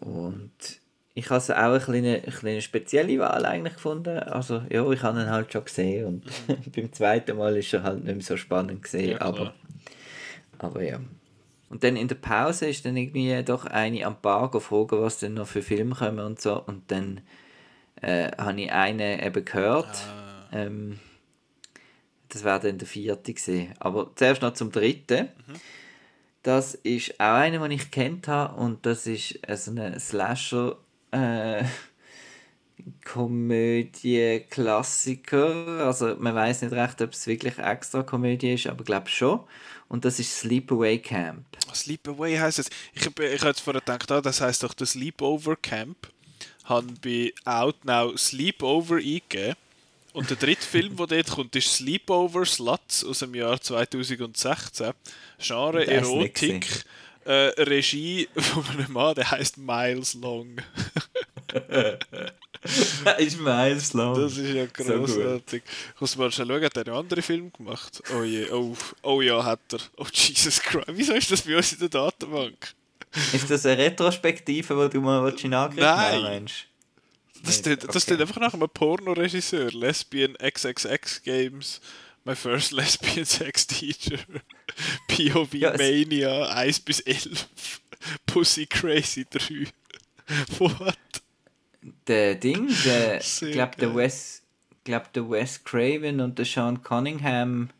Und ich habe es auch eine kleine, eine kleine spezielle Wahl eigentlich gefunden. Also ja, ich habe ihn halt schon gesehen und mhm. [laughs] beim zweiten Mal ist er halt nicht mehr so spannend gesehen, ja, aber, aber ja. Und dann in der Pause ist dann irgendwie doch eine am Bar gefragt, was denn noch für Filme kommen und so. Und dann äh, habe ich einen eben gehört. Ah. Ähm, das wäre dann der vierte gesehen. Aber zuerst noch zum dritten. Mhm. Das ist auch einer, den ich kennt habe und das ist so ein Slasher äh, Komödie Klassiker. Also man weiß nicht recht, ob es wirklich extra Komödie ist, aber glaube schon. Und das ist Sleepaway Camp. Sleepaway heißt es. Ich, ich habe jetzt vorher gedacht, ah, das heißt doch das Sleepover Camp. Haben bei Outnow Sleepover eingegeben. Und der dritte Film, der dort kommt, ist Sleepover Sluts aus dem Jahr 2016. Genre Erotik. Äh, Regie von einem Mann, der heißt Miles Long. [laughs] ist Miles Long. Das ist ja großartig. So du mal schon schauen, hat er einen anderen Film gemacht? Oh je, oh, oh ja, hat er. Oh Jesus Christ, wieso ist das bei uns in der Datenbank? Ist das eine Retrospektive, die du mal in Angriff nehmen willst? Das steht okay. einfach nach einem Pornoregisseur. Lesbian XXX Games. My first lesbian [laughs] sex teacher. [laughs] POV ja, Mania 1 bis 11. Pussy Crazy 3. [laughs] What? Der Ding, der, ich glaube, der Wes, glaub, der Wes Craven und der Sean Cunningham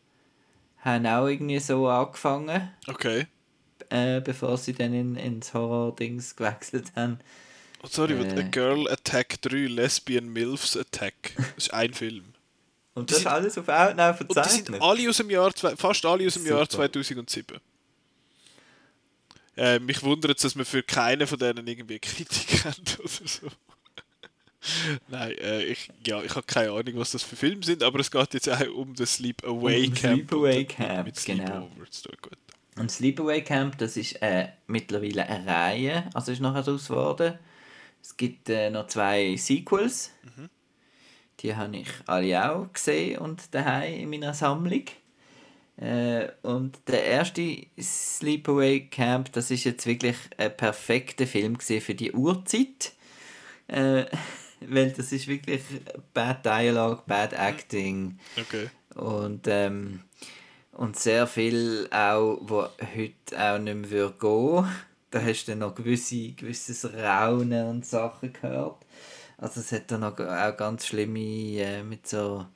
haben auch irgendwie so angefangen. Okay. Äh, bevor sie dann in, ins Horror-Dings gewechselt haben. Oh, sorry, äh, A Girl Attack 3, Lesbian Milfs Attack. Das ist ein Film. Und das ist alles auf Outnow verzeichnet? Und die sind alle aus dem Jahr, fast alle aus dem Super. Jahr 2007. Äh, mich wundert es, dass man für keinen von denen irgendwie Kritik [laughs] hat oder so. Nein, äh, ich, ja, ich habe keine Ahnung, was das für Filme sind, aber es geht jetzt auch um das Sleep Away um Camp. Sleepaway Camp, mit genau. Und Sleepaway Camp, das ist äh, mittlerweile eine Reihe, also ist nachher daraus geworden. Es gibt äh, noch zwei Sequels. Mhm. Die habe ich alle auch gesehen und daheim in meiner Sammlung. Äh, und der erste Sleepaway Camp, das ist jetzt wirklich ein perfekter Film für die Uhrzeit. Äh, [laughs] weil das ist wirklich Bad Dialogue, Bad Acting. Okay. Und, ähm, und sehr viel auch, wo heute auch nicht mehr gehen würde da hast du dann noch gewisse, gewisses Raunen und Sachen gehört. Also es hat dann noch auch ganz schlimme äh, mit so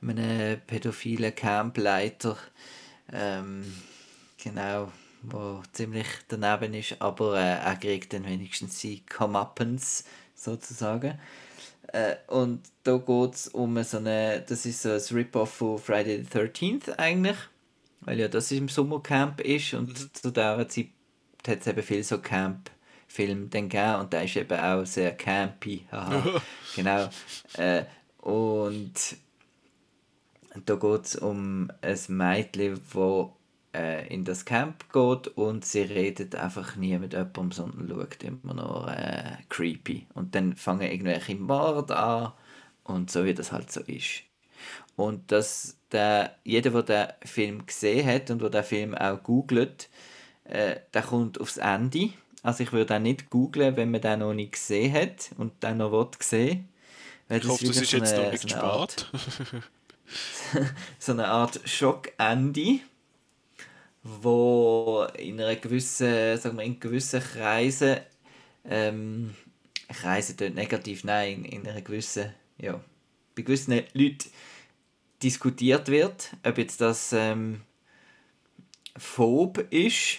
einem pädophilen Campleiter, ähm, genau, wo ziemlich daneben ist, aber äh, er kriegt dann wenigstens sie Comeuppance, sozusagen. Äh, und da geht es um so eine, das ist so ein Rip-Off von Friday the 13th eigentlich, weil ja das im Sommercamp ist und mhm. zu dieser Zeit hat es eben viel so Camp-Filme gegeben und der ist eben auch sehr campy. [laughs] genau. Äh, und da geht es um ein Mädchen, das äh, in das Camp geht und sie redet einfach nie mit jemandem, sondern schaut immer noch äh, creepy. Und dann fangen irgendwelche Morde an und so wie das halt so ist. Und dass der, jeder, der den Film gesehen hat und der den Film auch googelt, äh, der kommt aufs Ende. Also ich würde auch nicht googlen, wenn man den noch nicht gesehen hat und den noch will sehen will. Ich hoffe, das ist so jetzt noch nicht so Art, [laughs] so eine Art Schockende, wo in einer gewissen, sagen wir, in gewissen Kreisen, ähm, Kreise dort negativ, nein, in, in einer gewissen, ja, bei gewissen Leuten diskutiert wird, ob jetzt das ähm, phob ist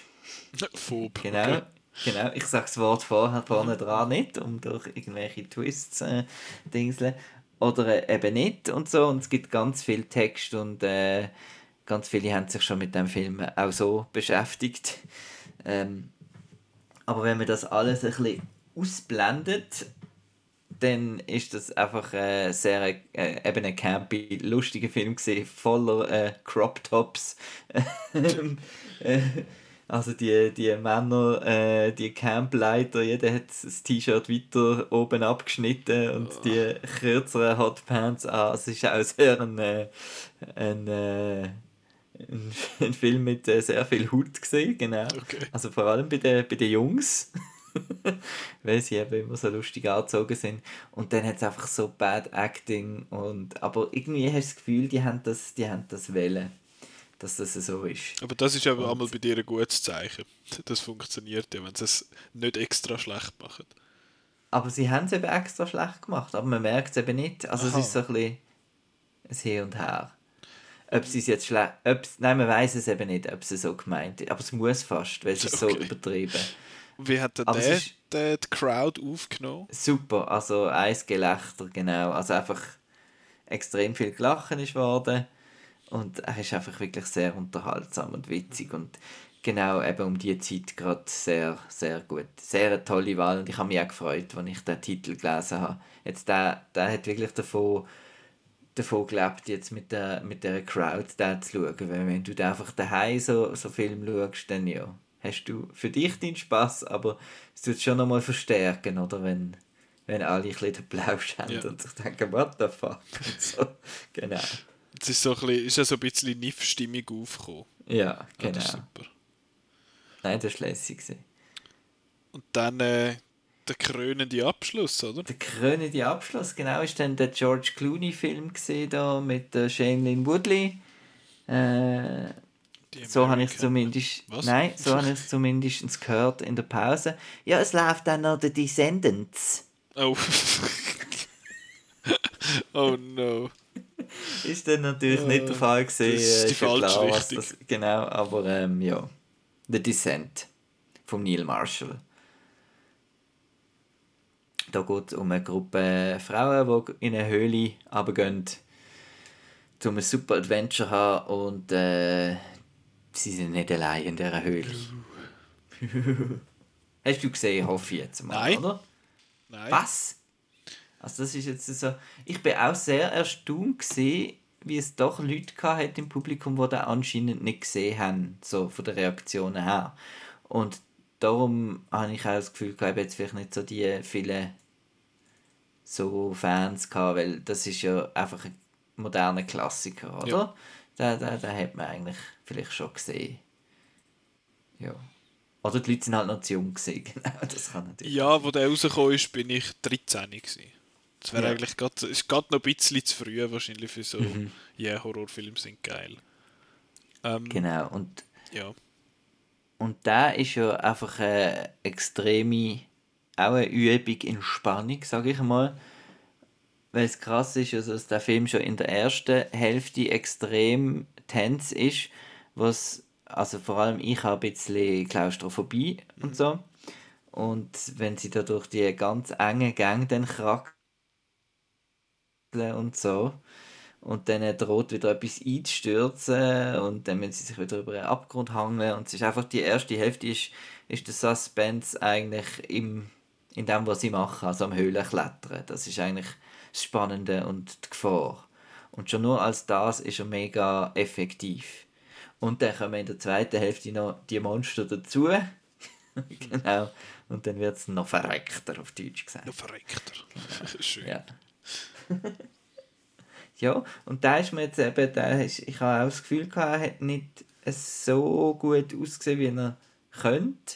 Phob. Genau. Genau, ich sage das Wort vorher vorne dran nicht, um durch irgendwelche Twists äh, dingseln. Oder äh, eben nicht und so. Und es gibt ganz viel Text und äh, ganz viele haben sich schon mit dem Film auch so beschäftigt. Ähm, aber wenn man das alles ein bisschen ausblendet, dann ist das einfach äh, sehr äh, eben ein campy, lustiger Film gewesen, voller äh, Crop Tops. [laughs] also die, die Männer, äh, die Campleiter, jeder hat das T-Shirt weiter oben abgeschnitten und oh. die kürzeren Hotpants an. Es ist auch sehr ein, äh, ein, äh, ein, [laughs] ein Film mit äh, sehr viel Hut gesehen, genau. Okay. Also vor allem bei den, bei den Jungs. [laughs] weil sie eben immer so lustig angezogen sind. Und dann hat es einfach so Bad Acting. Und, aber irgendwie hast du das Gefühl, die haben das, die haben das wollen, dass das so ist. Aber das ist aber einmal bei dir ein gutes Zeichen. Das funktioniert ja, wenn sie es nicht extra schlecht machen. Aber sie haben es eben extra schlecht gemacht, aber man merkt es eben nicht. Also Aha. es ist so ein bisschen ein Hin und Her. Ob sie es jetzt schlecht. Nein, man weiß es eben nicht, ob es so gemeint ist. Aber es muss fast, weil es ist okay. so übertrieben. Wie hat denn der, der die Crowd aufgenommen? Super, also ein Gelächter, genau. Also einfach extrem viel gelachen ist worden. Und er ist einfach wirklich sehr unterhaltsam und witzig. Und genau eben um die Zeit gerade sehr, sehr gut. Sehr eine tolle Wahl. Und ich habe mich auch gefreut, als ich den Titel gelesen habe. Jetzt der, der hat wirklich davon davon gelebt, jetzt mit der, mit der Crowd da zu schauen. Weil wenn du einfach daheim so, so Film schaust, dann ja, hast du für dich deinen Spaß, aber es tut schon nochmal verstärken, oder? Wenn, wenn alle ein bisschen den Plausch haben ja. und sich denken, what the fuck? [laughs] so, genau. Es ist, so ein bisschen, ist ja so ein bisschen Niff-Stimmung aufgekommen. Ja, genau. Ja, super. Nein, das war lässig. Und dann äh, der krönende Abschluss, oder? Der krönende Abschluss, genau, ist dann der George Clooney-Film da mit der Shailene Woodley. Äh, so habe ich zumindest. Was? Nein, so habe ich zumindest gehört in der Pause. Ja, es läuft dann noch der Descendants. Oh. [laughs] oh no. [laughs] ist dann natürlich oh, nicht der Fall gesehen. Das ist die falsche klar, Richtung. Das, genau, aber ähm, ja. The Descent von Neil Marshall. Da geht es um eine Gruppe Frauen, die in eine Höhle runtergehen, um ein super Adventure zu haben und äh, sie sind nicht allein in dieser Höhle. [laughs] Hast du gesehen, hoffe ich jetzt mal, Nein. oder? Nein. Was? Also das ist jetzt so... Ich bin auch sehr erstaunt gesehen, wie es doch Leute hat im Publikum, die das anscheinend nicht gesehen haben, so von der Reaktionen her. Und darum habe ich auch das Gefühl, ich jetzt vielleicht nicht so die vielen so Fans gehabt, weil das ist ja einfach ein moderner Klassiker, oder? Ja. Den, den, den hat man eigentlich vielleicht schon gesehen. Ja. Oder die Leute sind halt noch zu jung gesehen, [laughs] genau, das kann natürlich Ja, wo der rausgekommen ist, bin ich 13 gewesen. Das wäre ja. eigentlich grad, ist gerade noch ein bisschen zu früh wahrscheinlich für so, mhm. ja, yeah, Horrorfilme sind geil. Ähm, genau, und ja. Und da ist ja einfach eine extreme auch eine Übung in Spannung, sage ich mal. Weil es krass ist, also dass der Film schon in der ersten Hälfte extrem tense ist, was, also vor allem ich habe ein bisschen Klaustrophobie mhm. und so. Und wenn sie da durch die ganz enge Gänge dann krackeln und so, und dann droht wieder etwas einzustürzen und dann müssen sie sich wieder über einen Abgrund hängen und es ist einfach die erste Hälfte ist, ist der Suspense eigentlich im in dem, was sie machen, also am Höhlenklettern. Das ist eigentlich das Spannende und die Gefahr. Und schon nur als das ist er mega effektiv. Und dann kommen in der zweiten Hälfte noch die Monster dazu. [laughs] genau. Und dann wird es noch verreckter, auf Deutsch gesagt. Noch verreckter. Genau. [laughs] Schön. Ja. [laughs] ja, und da ist mir jetzt eben, da ist, ich habe auch das Gefühl gehabt, er hat nicht so gut ausgesehen, wie er könnte.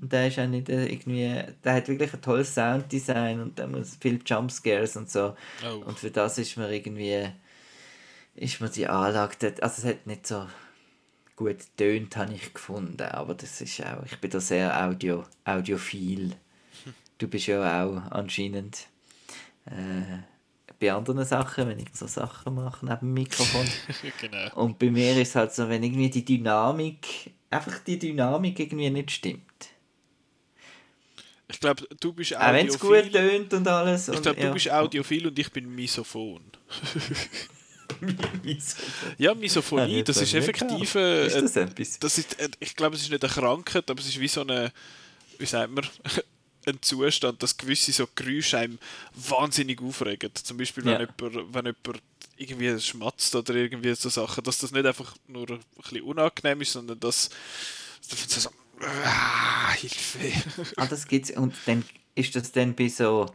Und der ist auch nicht irgendwie, der hat wirklich ein tolles Sounddesign und der muss viel Jumpscares und so. Oh. Und für das ist mir irgendwie, ist mir die Anlage, dort, also es hat nicht so gut tönt, habe ich gefunden, aber das ist auch, ich bin da sehr audio, audiophil. [laughs] Du bist ja auch anscheinend äh, bei anderen Sachen, wenn ich so Sachen mache neben dem Mikrofon. [laughs] genau. Und bei mir ist es halt so, wenn irgendwie die Dynamik, einfach die Dynamik irgendwie nicht stimmt ich glaube, du bist audiophil. Auch wenn es gut tönt und alles. Ich glaube, du ja. bist audiophil und ich bin Misophon. [laughs] [laughs] ja, Misophonie, ja, das ist effektiv. Äh, ist das? Das ist, äh, ich glaube, es ist nicht eine Krankheit, aber es ist wie so eine, wie sagt man, ein Zustand, dass gewisse so Geräusche einem wahnsinnig aufregen. Zum Beispiel, wenn, ja. jemand, wenn jemand irgendwie schmatzt oder irgendwie so Sachen, dass das nicht einfach nur ein bisschen unangenehm ist, sondern dass, dass so Ah, Hilfe. ah, das gibt's. Und dann ist das dann bei so.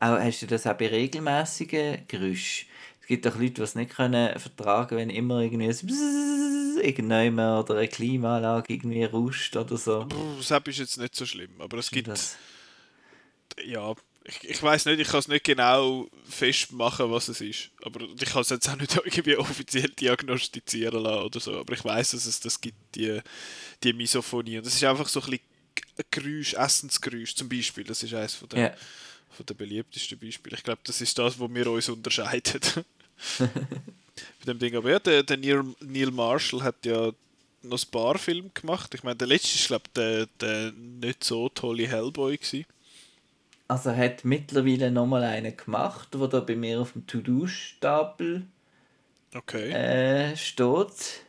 Auch, hast du das auch bei regelmäßigen Geräuschen? Es gibt doch Leute, die es nicht können vertragen wenn immer irgendwie ein irgendjemand oder eine Klimaanlage irgendwie rauscht oder so. Das ist jetzt nicht so schlimm, aber es gibt. Das, Ja, ich, ich weiß nicht, ich kann es nicht genau festmachen, was es ist. Aber ich kann es jetzt auch nicht [laughs] irgendwie offiziell diagnostizieren lassen oder so. Aber ich weiß, dass es das gibt, die, die Misophonie. Und das ist einfach so ein bisschen Geräusch, Essensgeräusch zum Beispiel. Das ist eines von der, ja. von der beliebtesten Beispiele. Ich glaube, das ist das, wo wir uns unterscheiden. [laughs] Bei dem Ding. Aber ja, der, der Neil, Neil Marshall hat ja noch ein paar Filme gemacht. Ich meine, der letzte ist, glaube ich, der, der nicht so tolle Hellboy gewesen. Also er hat mittlerweile nochmal einen gemacht, wo da bei mir auf dem To-Do-Stapel Okay. äh, steht.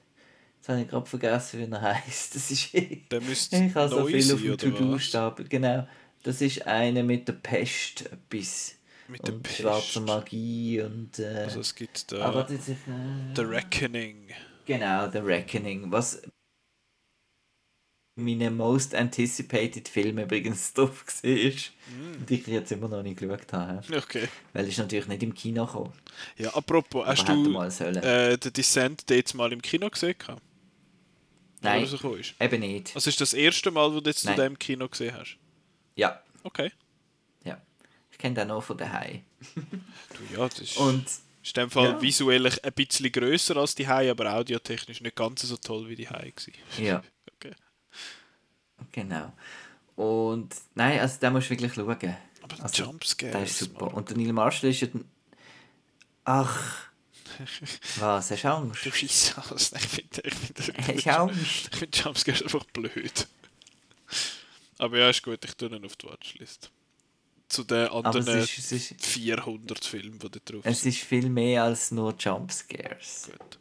Jetzt habe ich gerade vergessen, wie er heißt. Das ist [laughs] Der müsste ich habe so viel auf dem? To-Do-Stapel. Genau. Das ist einer mit der Pest etwas. Mit der und Pest. schwarzer Magie und äh, Also es gibt aber da das ist, äh, The Reckoning. Genau, The Reckoning. Was meine most anticipated Film übrigens [laughs] drauf war. Mm. Und ich jetzt immer noch nicht geschaut habe. Okay. Weil es natürlich nicht im Kino gekommen. Ja, apropos, hast du mal äh, den Descent jetzt mal im Kino gesehen? Nein. Eben nicht. Also ist das erste Mal, wo du jetzt Nein. zu dem Kino gesehen hast? Ja, Okay. ja. Ich kenne den auch von daheim. Du, ja, das ist, Und ist in dem Fall ja. visuell ein bisschen grösser als die Hai, aber audiotechnisch nicht ganz so toll wie die Hai ja. Genau. Und nein, also den musst du wirklich schauen. Aber Also, Jumpscares. Der ist super. Und der Neil Marshall ist ja... Ach... [laughs] Was, hast du Angst? Du schießt aus. [laughs] Ich finde ich find, Hast du Angst? ich find Jumpscares einfach blöd. Aber ja, ist gut, ich tue ihn auf die Watchlist. Zu den anderen es ist, es, ist, 400 Filmen, die da drauf es sind. ist viel mehr als nur Jumpscares. Gut.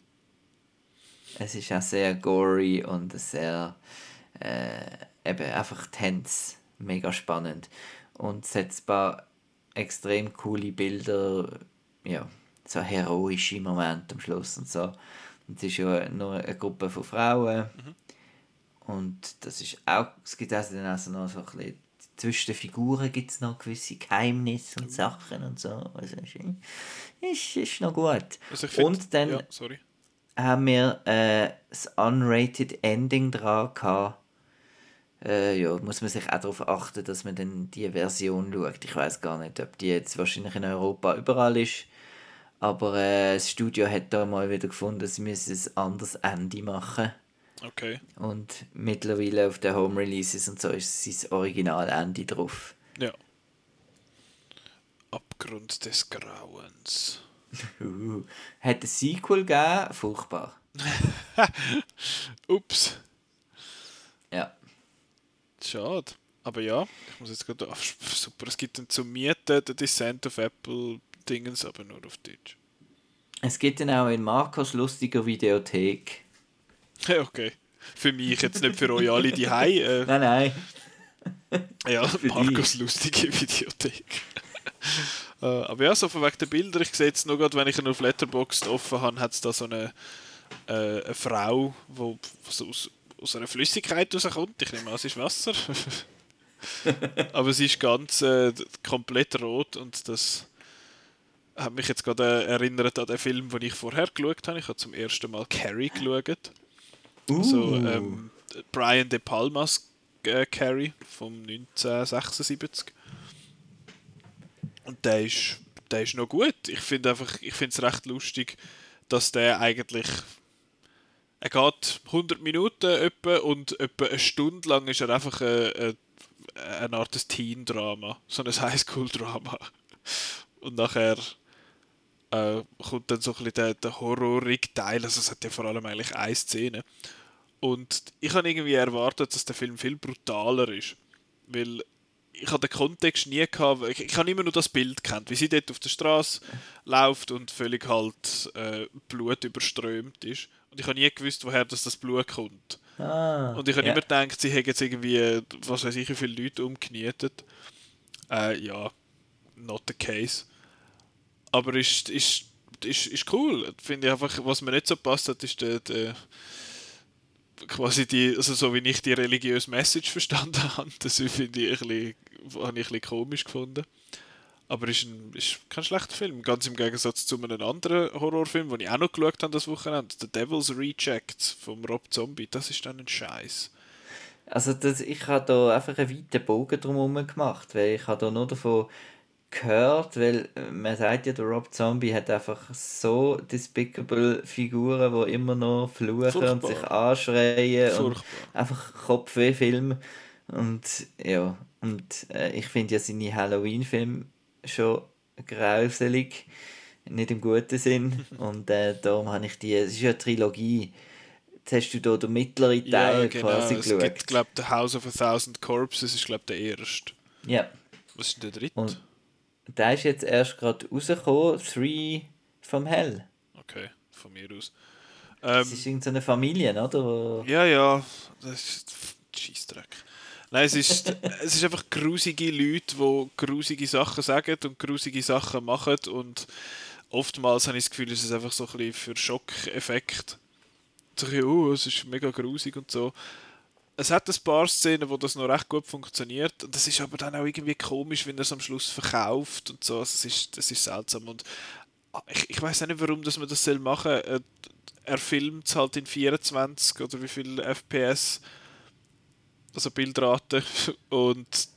Es ist auch sehr gory und sehr äh, eben einfach tense, mega spannend. Und es hat ein paar extrem coole Bilder, ja, so heroische Momente am Schluss und so. Und es ist ja nur eine Gruppe von Frauen. Und das ist auch, es gibt also dann also noch so ein bisschen, zwischen den Figuren gibt es noch gewisse Geheimnisse und Sachen und so. Also ist, ist, noch gut. Also find, und dann Ja, haben wir äh, das Unrated Ending dran gehabt. Äh, ja, muss man sich auch darauf achten, dass man dann die Version schaut. Ich weiß gar nicht, ob die jetzt wahrscheinlich in Europa überall ist. Aber äh, das Studio hat da mal wieder gefunden, sie müssen ein anderes Ende machen. Okay. Und mittlerweile auf den Home Releases und so ist sein Originalende drauf. Ja. Abgrund des Grauens. Uh, hat ein Sequel gegeben? Furchtbar. [laughs] Ups. Ja. Schade. Aber ja, ich muss jetzt gerade. Super, es gibt dann zum Mieten den Descent of Apple Dingens, aber nur auf Deutsch. Es gibt dann auch in Marcos lustiger Videothek. Okay. Für mich, jetzt nicht für euch alle die Hai. Äh, [laughs] Nein, nein. ja. [laughs] Markus lustige Videothek. [laughs] äh, aber ja, so von wegen der Bilder, ich sehe jetzt noch gerade, wenn ich ihn auf Letterboxd offen habe, hat es da so eine, äh, eine Frau, die so aus, aus einer Flüssigkeit rauskommt. Ich nehme an, es ist Wasser. [laughs] aber sie ist ganz äh, komplett rot und das hat mich jetzt gerade erinnert an den Film, den ich vorher geschaut habe. Ich habe zum ersten Mal Carrie geschaut. Uh. So, ähm, Brian De Palmas äh, Carrie vom 1976. Und der ist, der ist noch gut. Ich finde einfach, ich finde es recht lustig, dass der eigentlich er geht 100 Minuten etwa und etwa eine Stunde lang ist er einfach eine, eine, eine Art Teen-Drama, so ein Highschool-Drama. Und nachher äh, kommt dann so ein bisschen der, der horrorige Teil, also es hat ja vor allem eigentlich eine Szene. Und ich habe irgendwie erwartet, dass der Film viel brutaler ist, weil ich habe den Kontext nie gehabt, ich, ich habe immer nur das Bild kennt, wie sie dort auf der Straße läuft und völlig halt äh, Blut überströmt ist. Und ich habe nie gewusst, woher das, das Blut kommt. Ah, Und ich habe ja. immer gedacht, sie hätten jetzt irgendwie, was weiß ich, wie viele Leute umgenietet. Äh, ja, not the case. Aber ist, ist, ist, ist cool. Finde ich einfach, was mir nicht so passt hat, ist der, der quasi die, also so wie ich die religiöse Message verstanden [laughs] habe, das finde ich ein bisschen, habe ich ein bisschen komisch gefunden. Aber ist, ein, ist kein schlechter Film. Ganz im Gegensatz zu einem anderen Horrorfilm, den ich auch noch geschaut habe das Wochenende. The Devil's Reject von Rob Zombie. Das ist dann ein Scheiß. Also das, ich habe da einfach einen weiten Bogen drumherum gemacht, weil ich habe da nur davon gehört, weil äh, man sagt ja, der Rob Zombie hat einfach so despicable Figuren, die immer noch fluchen Furchtbar. und sich anschreien Furchtbar. und einfach Kopfweh-Film und ja, und äh, ich finde ja seine Halloween-Filme schon grauselig, nicht im guten Sinn [laughs] und äh, darum habe ich die, es ist ja eine Trilogie, Jetzt hast du hier den mittleren Teil ja, genau. quasi es geschaut. gibt, glaube The House of a Thousand Corpses ist, glaube der erste. Ja. Was ist der dritte? Und der ist jetzt erst gerade rausgekommen, Three from Hell. Okay, von mir aus. Ähm, das ist irgendeine Familie, oder? Ja, ja, das ist Scheissdreck. Nein, es ist, [laughs] es ist einfach grusige Leute, die grusige Sachen sagen und grusige Sachen machen und oftmals habe ich das Gefühl, es ist einfach so ein bisschen für Schockeffekt so oh, es ist mega grusig und so. Es hat ein paar Szenen, wo das noch recht gut funktioniert. Und das ist aber dann auch irgendwie komisch, wenn er es am Schluss verkauft und so. Also es ist, das ist seltsam. Und ah, ich, ich weiß nicht, warum dass man das machen soll. Äh, er filmt es halt in 24 oder wie viel FPS. Also Bildrate. [laughs] Und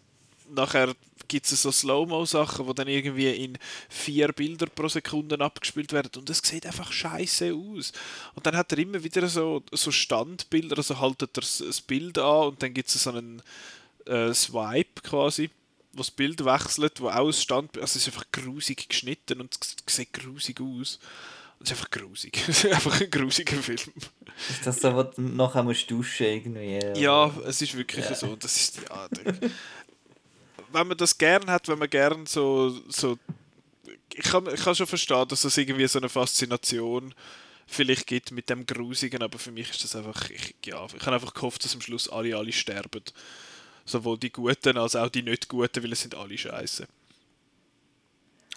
nachher gibt es so Slow-Mo-Sachen, die dann irgendwie in vier Bilder pro Sekunde abgespielt werden und es sieht einfach scheiße aus. Und dann hat er immer wieder so, so Standbilder, also haltet er das Bild an und dann gibt es so einen äh, Swipe quasi, wo das Bild wechselt, wo auch ein Standbild, also es ist einfach grusig geschnitten und es sieht grusig aus. Es ist einfach grusig. [laughs] einfach ein grusiger Film. Ist das so, wo du nachher musst duschen irgendwie? Ja, es ist wirklich ja. so. Das ist, ja, wenn man das gern hat, wenn man gern so, so ich kann, ich kann schon verstehen, dass es irgendwie so eine Faszination vielleicht gibt mit dem Grusigen, aber für mich ist das einfach, ich, ja, ich habe einfach gehofft, dass am Schluss alle, alle sterben. Sowohl die Guten als auch die nicht Guten, weil es sind alle scheiße.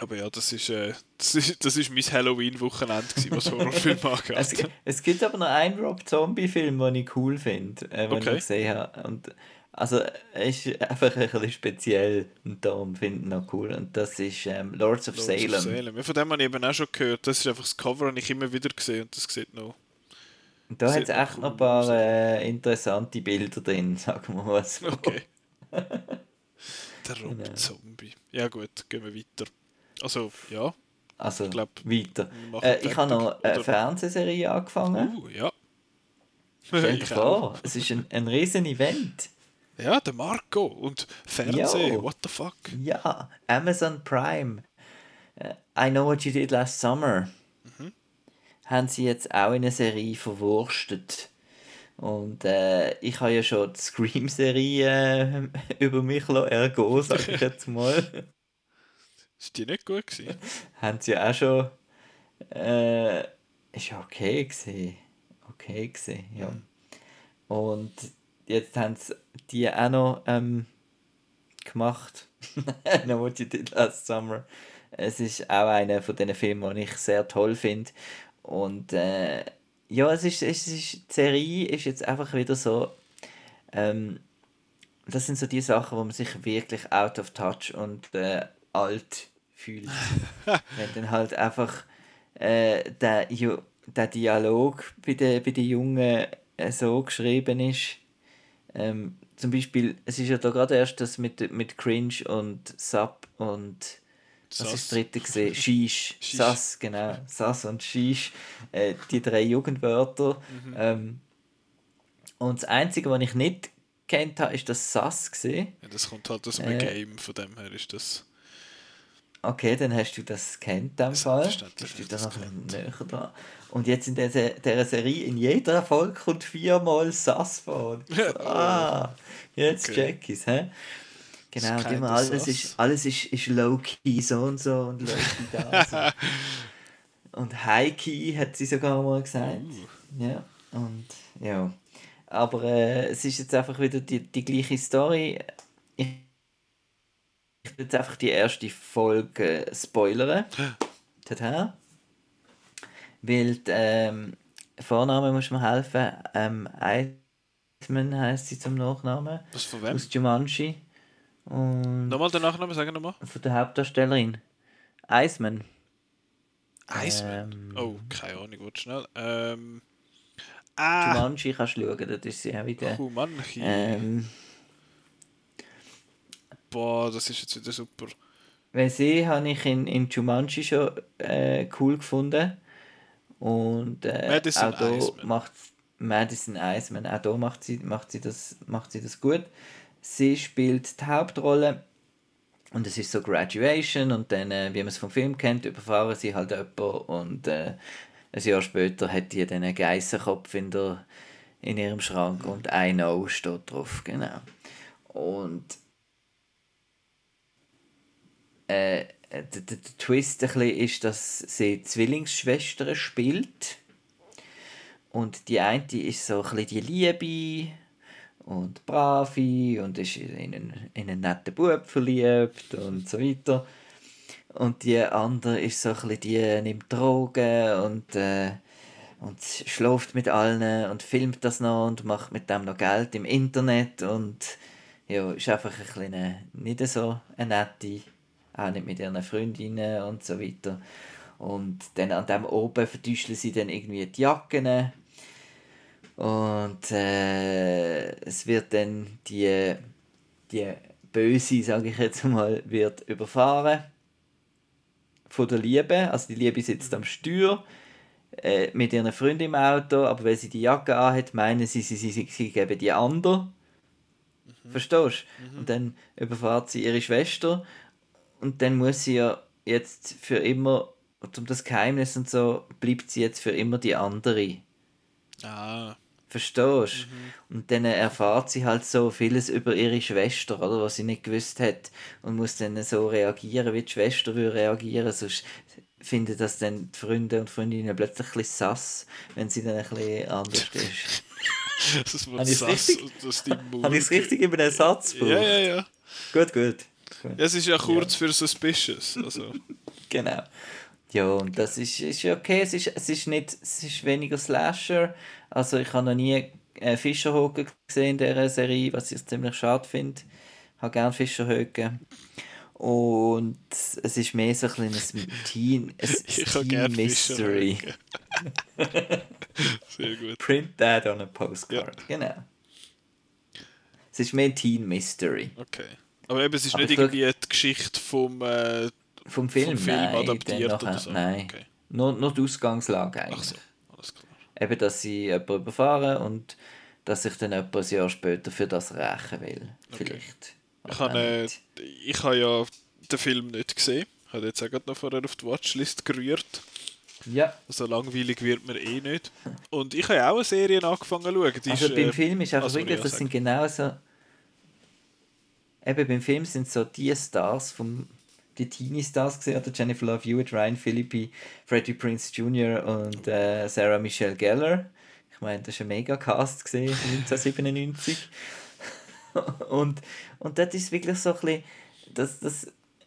Aber ja, das ist, äh, [laughs] das ist, das ist mein Halloween-Wochenende, was Horrorfilme [laughs] angeht. es, es gibt aber noch einen Rob Zombie-Film, den ich cool finde, äh, den okay. ich gesehen habe. Und also, ist einfach ein bisschen speziell und darum finde ich noch cool. Und das ist ähm, Lords of Lords Salem. Of Salem. Ja, von dem habe ich eben auch schon gehört. Das ist einfach das Cover, habe ich immer wieder gesehen und das sieht noch. Und da hat es echt cool noch ein paar äh, interessante Bilder drin, [laughs] sagen wir mal so. Okay. Der Rob genau. Zombie. Ja, gut, gehen wir weiter. Also, ja. Also, ich glaub, weiter. Äh, ich habe noch eine Fernsehserie angefangen. Uh, ja. [laughs] Stell dir vor, es ist ein, ein riesen Event. Ja, der Marco und Fernsehen, Yo. what the fuck? Ja, Amazon Prime. Uh, I Know What You Did Last Summer. Mhm. Haben sie jetzt auch in eine Serie verwurstet. Und äh, ich habe ja schon die Scream-Serie äh, [laughs] über mich ergehen, sag ich jetzt mal. Ist die nicht gut gewesen? [laughs] Haben sie auch schon. Äh, ist ja okay gewesen. Okay gewesen, ja. Mhm. Und jetzt haben sie die auch noch ähm, gemacht. Know what you did last summer. Es ist auch einer von diesen Filmen, die ich sehr toll finde. Und äh, ja, es ist, es ist, die Serie ist jetzt einfach wieder so. Ähm, das sind so die Sachen, wo man sich wirklich out of touch und äh, alt fühlt. [laughs] Wenn dann halt einfach äh, der, der Dialog bei den, bei den Jungen äh, so geschrieben ist, ähm, zum Beispiel, es ist ja da gerade erst das mit, mit Cringe und Sub und was ist das dritte gesehen? [laughs] Shish. Sass, genau. Sass und Shish. Äh, die drei Jugendwörter. Mhm. Ähm, und das Einzige, was ich nicht kennt habe, ist das Sass gesehen. Ja, das kommt halt aus einem äh, Game, von dem her ist das. Okay, dann hast du das kennt in dem Fall. Bist du da noch näher dran. Und jetzt in dieser, dieser Serie, in jeder Folge kommt viermal Sass vor. [laughs] ah, jetzt okay. check ich's, hä? Genau, und immer alles, ist, alles ist, ist low-key so und so und low-key da. so. [laughs] und high-key hat sie sogar mal gesagt. Uh. Ja, und ja. Aber äh, es ist jetzt einfach wieder die, die gleiche Story. Ich ich will jetzt einfach die erste Folge spoilern. [gasps] Tada. Weil ähm, Vorname muss mir helfen. Ähm, Eisman heisst sie zum Nachnamen. Was von wem? Aus Jumanji. Und Nochmal den Nachnamen, sagen nochmal. von der Hauptdarstellerin. Iceman. Iceman. Ähm. Oh, keine Ahnung, warte schnell. Ähm. Ah, Jumanji kannst du schauen, das ist sie auch wieder. Kumanchi. Ähm, Boah, das ist jetzt wieder super. weil sie habe ich in, in Jumanji schon äh, cool gefunden. Und äh, Madison auch da Iceman. macht Madison Iceman, auch da macht sie, macht, sie das, macht sie das gut. Sie spielt die Hauptrolle und es ist so Graduation und dann, äh, wie man es vom Film kennt, überfahren sie halt jemanden und äh, ein Jahr später hat die dann einen Geissenkopf in, der, in ihrem Schrank und I know steht drauf, genau. Und äh, der, der, Twist ist, dass sie Zwillingsschwestern spielt. Und die eine ist so ein bisschen die Liebe und Brave und ist in einen, in einen netten Bub verliebt und so weiter. Und die andere ist so ein bisschen die nimmt Drogen und, äh, und schläft mit allen und filmt das noch und macht mit dem noch Geld im Internet und ja, ist einfach ein bisschen nicht so eine nette, auch nicht mit ihren Freundinnen und so weiter. Und dann an dem oben vertäuschen sie dann irgendwie die Jacken. Und äh, es wird dann die, die Böse, sage ich jetzt mal, wird überfahren von der Liebe. Also die Liebe sitzt am Steuer äh, mit ihren Freunden im Auto, aber weil sie die Jacke anhat, meinen sie, sie, sie, sie, geben die andere. Verstehst du? Und dann überfahrt sie ihre Schwester und dann muss sie ja jetzt für immer, um das Geheimnis und so, bleibt sie jetzt für immer die andere. Ah, Verstehst du? Und dann erfahrt sie halt so vieles über ihre Schwester, oder? Was sie nicht gewusst hat. Und muss dann so reagieren, wie die Schwester würde reagieren. Sonst finden das dann die Freunde und Freundinnen plötzlich ein bisschen sass, wenn sie dann ein bisschen anders [laughs] ist. das Habe ich's sass richtig? und aus deinem Mund. Habe ich es richtig über den Satz Ja, ja, ja. Gut, gut. Ja, es ist ja kurz für suspicious. Also, [laughs] Genau. Ja, und das ist, ist ja okay. Es ist, es ist nicht, es ist weniger Slasher. Also ich habe noch nie äh, Fischerhocken gesehen in dieser Serie, was ich ziemlich schade finde. Ich habe gerne Fischerhöcken. Und es ist mehr so ein Teen, ein Teen [laughs] Mystery. [laughs] Sehr gut. Print that on a postcard. Genau. Es ist mehr ein Teen Mystery. Okay. Aber eben, es ist Aber nicht ich irgendwie die Geschichte vom, äh, Vom Film, Film nein. adaptiert oder so? Nein. Okay. Nur, nur die Ausgangslage eigentlich. Ach so, alles klar. Eben, dass sie jemanden überfahren und dass sich dann jemand ein Jahr später für das rächen will. Vielleicht. Ich Aber habe, auch äh, ich habe ja den Film nicht gesehen. Ich habe jetzt auch gerade noch vorher auf die Watchlist gerührt. Ja, So langweilig wird mir eh nicht. Und ich habe auch eine Serie angefangen zu schauen. Die also ist, beim äh, Film ist einfach also, wirklich, das sind genauso. Eben beim Film sind so die Stars vom die Teenie-Stars gesehen, oder Jennifer Love Hewitt, Ryan Philippi, Freddie Prince Jr. und äh, Sarah Michelle Gellar. Ich meine, das war ein Mega-Cast gesehen [laughs] 1997. [laughs] und, und das ist wirklich so ein bisschen, das, das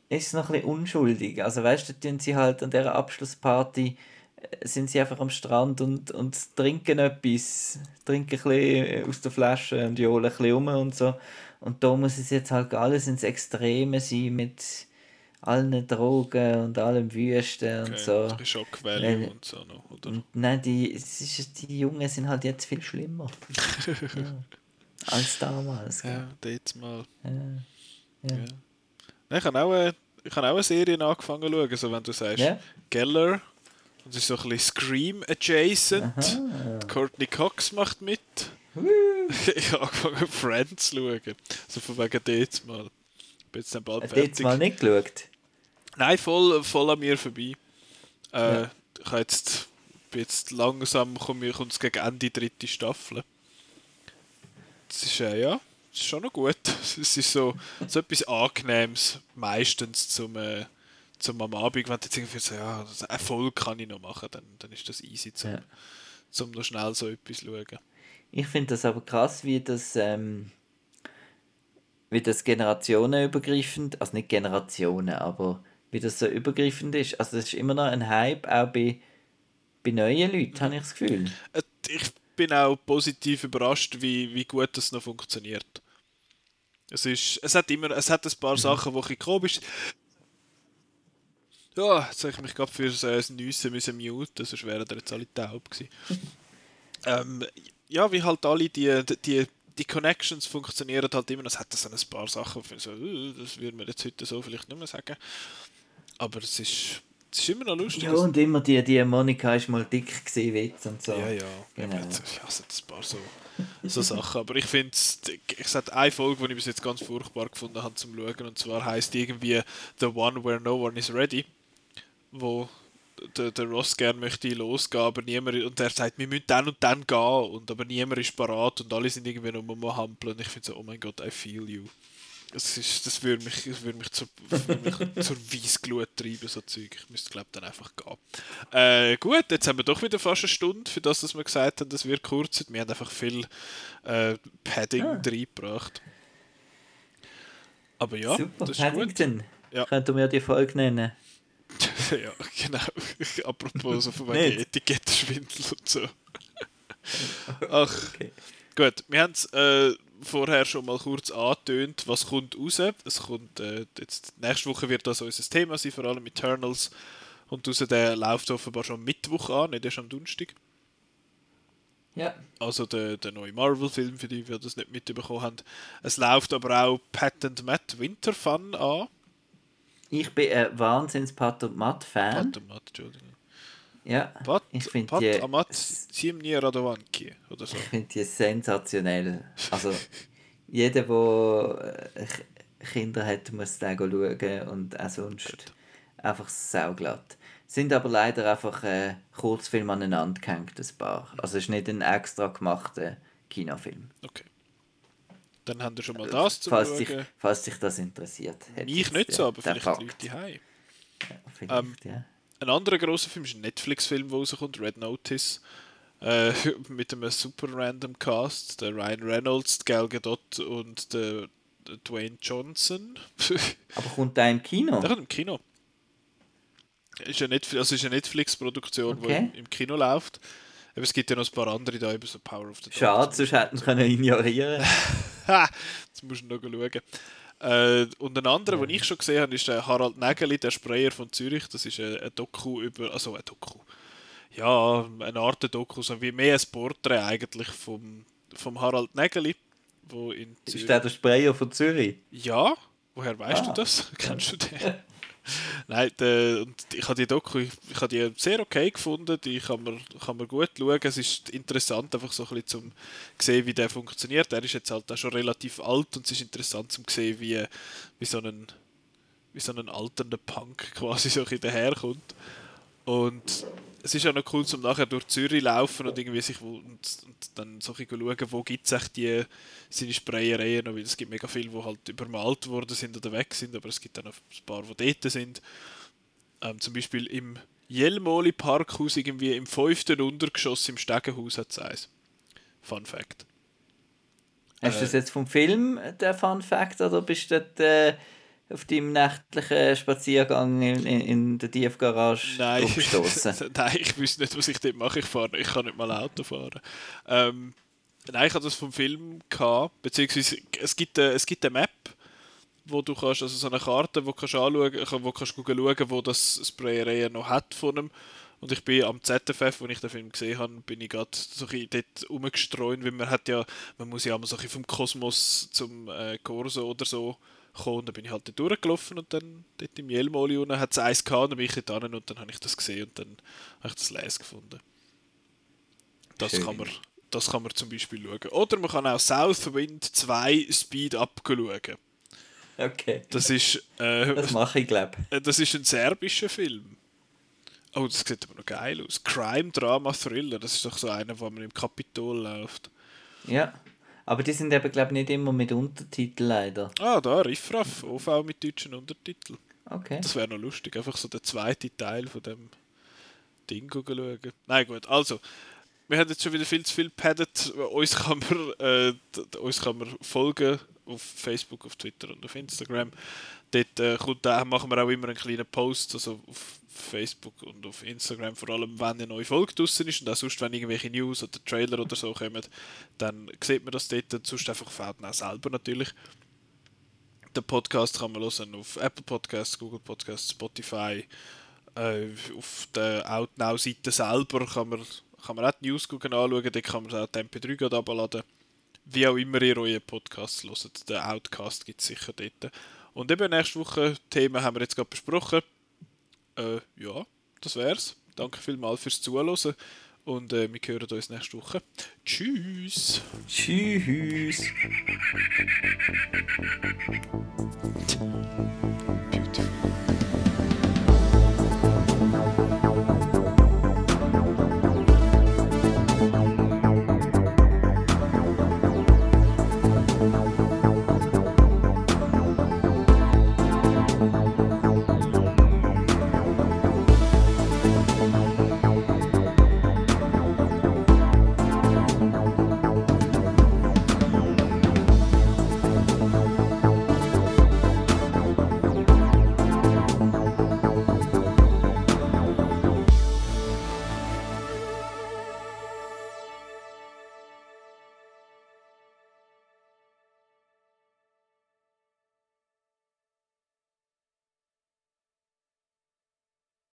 ist noch ein bisschen unschuldig. Also weißt du, tun sie halt an dieser Abschlussparty äh, sind sie einfach am Strand und, und trinken etwas, trinken ein bisschen aus der Flasche und johlen ein bisschen rum und so. Und da muss es jetzt halt alles ins Extreme sein mit allen Drogen und allem Wüsten und Okay, so. ein bisschen Shock Value und so noch, oder? Und nein, die, es ist, die Jungen sind halt jetzt viel schlimmer. [laughs] ja. Als damals. gell? Ja, dort mal. Ja. Ja. Nein, ich habe auch, ich habe auch eine Serie angefangen zu schauen, so wenn du sagst Ja? Geller. Und es ist so ein bisschen Scream adjacent. Die Courtney Cox macht mit. Ich habe angefangen Friends zu schauen. Also von wegen dort mal. Ich bin jetzt dann bald Hast du jetzt fertig. mal nicht geschaut? Nein, voll, voll an mir vorbei. Äh, Ja. Ich jetzt, bin jetzt langsam, kommt es gegen Ende dritte Staffel. Das ist, äh, ja, das ist schon noch gut. [laughs] Es ist so, so etwas Angenehmes, meistens zum, äh, zum am Abend, wenn du jetzt irgendwie so, ja, Erfolg kann ich noch machen, dann, dann ist das easy, zum, Ja. zum noch schnell so etwas zu schauen. Ich finde das aber krass, wie das, ähm, wie das generationenübergreifend, also nicht Generationen, aber wie das so übergreifend ist. Also das ist immer noch ein Hype, auch bei, bei neuen Leuten, habe ich das Gefühl. Äh, Ich bin auch positiv überrascht, wie, wie gut das noch funktioniert. Es, ist, es hat immer es hat ein paar mhm. Sachen, die bisschen komisch Ja, jetzt habe ich mich gerade für äh, das Nüssen müssen muten, sonst wären da jetzt alle taub gewesen. [laughs] ähm, ja, wie halt alle die, die, die Connections funktionieren halt immer. Es hat so ein paar Sachen, so, uh, das würde man jetzt heute so vielleicht nicht mehr sagen. Aber es ist das ist immer noch lustig. Ja, und immer die, die Monika ist mal dick gesehen, Witz und so. Ja, ja. Genau. Ja, es hat ein paar so, so Sachen. Aber ich finde, es hat eine Folge, die ich bis jetzt ganz furchtbar gefunden habe zum Schauen. Und zwar heißt irgendwie The One Where No One is Ready. Wo der, der Ross gerne möchte losgehen, aber niemand. Und er sagt, wir müssen dann und dann gehen. Und aber niemand ist parat und alle sind irgendwie nur am Hampeln. Und ich finde so, oh mein Gott, I feel you. Das, ist, das würde mich, das würde mich, [laughs] zur, mich zur Weissglut treiben, so Zeug. Ich müsste, glaube dann einfach gehen. Äh, gut, jetzt haben wir doch wieder fast eine Stunde, für das, dass wir gesagt haben, das wird kurz. Wir haben einfach viel äh, Padding ah. reingebracht. Aber ja, Super, das ist Paddington. gut. Ja. Könnten wir die Folge nennen? Ja, genau. [laughs] Apropos so von wegen Etikettenschwindel und so. [laughs] Ach, okay. gut. Wir haben es äh, vorher schon mal kurz angetönt, was kommt raus. Es kommt, äh, jetzt, nächste Woche wird das unser Thema sein, vor allem Eternals. Und raus, der läuft offenbar schon Mittwoch an, nicht erst am Donnerstag. Ja. Also der, der neue Marvel-Film, für die wir das nicht mitbekommen haben. Es läuft aber auch Pat and Matt Winter Fun an. Ich bin ein wahnsinns Pat und Matt Fan. Pat und Matt, Entschuldigung. Ja, Pat, ich finde die... Amat Siemni Radovanki oder so. Ich finde die sensationell. Also, [laughs] jeder, der äh, Kinder hat, muss den schauen und auch sonst Gut. einfach sauglatt. Sind aber leider einfach äh, Kurzfilme aneinander gehängt, ein paar. Also es ist nicht ein extra gemachter Kinofilm. Okay. Dann haben wir schon mal das zu falls dich, falls dich das interessiert. Mich nicht so, aber vielleicht Leute die Ja, vielleicht, ähm, ja. Ein anderer großer Film ist ein Netflix-Film, der rauskommt, Red Notice. Äh, [laughs] mit einem super random Cast. Der Ryan Reynolds, Gal Gadot und der, der Dwayne Johnson. [laughs] Aber kommt der im Kino? Der kommt im Kino. Ist eine Netflix, also ist eine Netflix-Produktion, okay. die im Kino läuft. Aber es gibt ja noch ein paar andere da, über so Power of the Dog. Schade, sonst hätten wir können ignorieren [laughs] [laughs] Jetzt musst du noch schauen. Äh, und ein anderer, ja. den ich schon gesehen habe, ist der Harald Nägeli, der Sprayer von Zürich. Das ist ein, ein Doku über, also ein Doku, ja, eine Art Doku, so wie mehr ein Porträt eigentlich vom, vom Harald Nägeli, wo in Zürich... Ist der der Sprayer von Zürich? Ja, woher weißt ah. du das? [laughs] Kennst du den? [laughs] [laughs] Nein, der, und ich habe die Doku ich, ich die sehr okay gefunden, die kann man, kann man gut schauen. Es ist interessant, einfach so ein bisschen zum sehen, wie der funktioniert. Er ist jetzt halt auch schon relativ alt und es ist interessant zum sehen, wie, wie so ein wie so ein alternder Punk [laughs] quasi so daherkommt. Und es ist auch noch cool, um nachher durch Zürich laufen und irgendwie sich und, und dann so ein schauen, wo gibt es die seine Sprayereien noch, weil es gibt mega viele, die halt übermalt worden sind oder weg sind, aber es gibt auch noch ein paar, die dort sind. Ähm, zum Beispiel im Jelmoli Parkhaus irgendwie im fünften Untergeschoss im Stegenhaus hat es eins. Fun Fact. Hast du äh, das jetzt vom Film, der Fun Fact, oder bist du dort, äh, auf deinem nächtlichen Spaziergang in, in, in der Tiefgarage Nein. [laughs] Nein, ich wüsste nicht, was ich dort mache. Ich, fahre, ich kann nicht mal Auto fahren. Ähm, nein, ich hatte das vom Film gehabt, beziehungsweise es gibt, eine, es gibt eine Map, wo du kannst, also so eine Karte, wo du kannst anschauen, wo kannst schauen, wo das Sprayerei noch hat von ihm. Und ich bin am ZFF, wo ich den Film gesehen habe, bin ich gerade so ein dort rumgestreut, weil man hat ja, man muss ja immer so ein vom Kosmos zum äh, Corso oder so gekommen. Und dann bin ich halt durchgelaufen und dann dort im Jelmoli unten hat es eins gehabt, dann bin ich dort hin und dann habe ich das gesehen und dann habe ich das Les gefunden. Das kann, man, das kann man zum Beispiel schauen. Oder man kann auch Southwind 2 Speed Up schauen. Okay. Das ist... Äh, das mache ich, glaube äh, Das ist ein serbischer Film. Oh, das sieht aber noch geil aus. Crime, Drama, Thriller. Das ist doch so einer, wo man im Kapitol läuft. Ja. Aber die sind eben, glaube ich, nicht immer mit Untertiteln leider. Ah, da, Riffraff, OV mit deutschen Untertiteln. Okay. Das wäre noch lustig, einfach so der zweite Teil von dem Ding schauen. Nein, gut, also, wir haben jetzt schon wieder viel zu viel paddet. Uns kann man, äh, uns kann man folgen auf Facebook, auf Twitter und auf Instagram. Dort äh, kommt, äh, machen wir auch immer einen kleinen Post, also auf Facebook und auf Instagram, vor allem wenn eine neue Folge draußen ist und auch sonst, wenn irgendwelche News oder Trailer oder so kommen, dann sieht man das dort und sonst einfach auf auch selber natürlich. Den Podcast kann man hören auf Apple Podcasts, Google Podcasts, Spotify. Äh, auf der Outnow-Seite selber kann man, kann man auch die News anschauen, dort kann man auch die MP3 gerade abladen. Wie auch immer ihr eure Podcasts hört, den Outcast gibt es sicher dort. Und eben nächste Woche Themen haben wir jetzt gerade besprochen. Äh, ja, das wär's. Danke vielmals fürs Zuhören und äh, wir hören uns nächste Woche. Tschüss! Tschüss! Beautiful.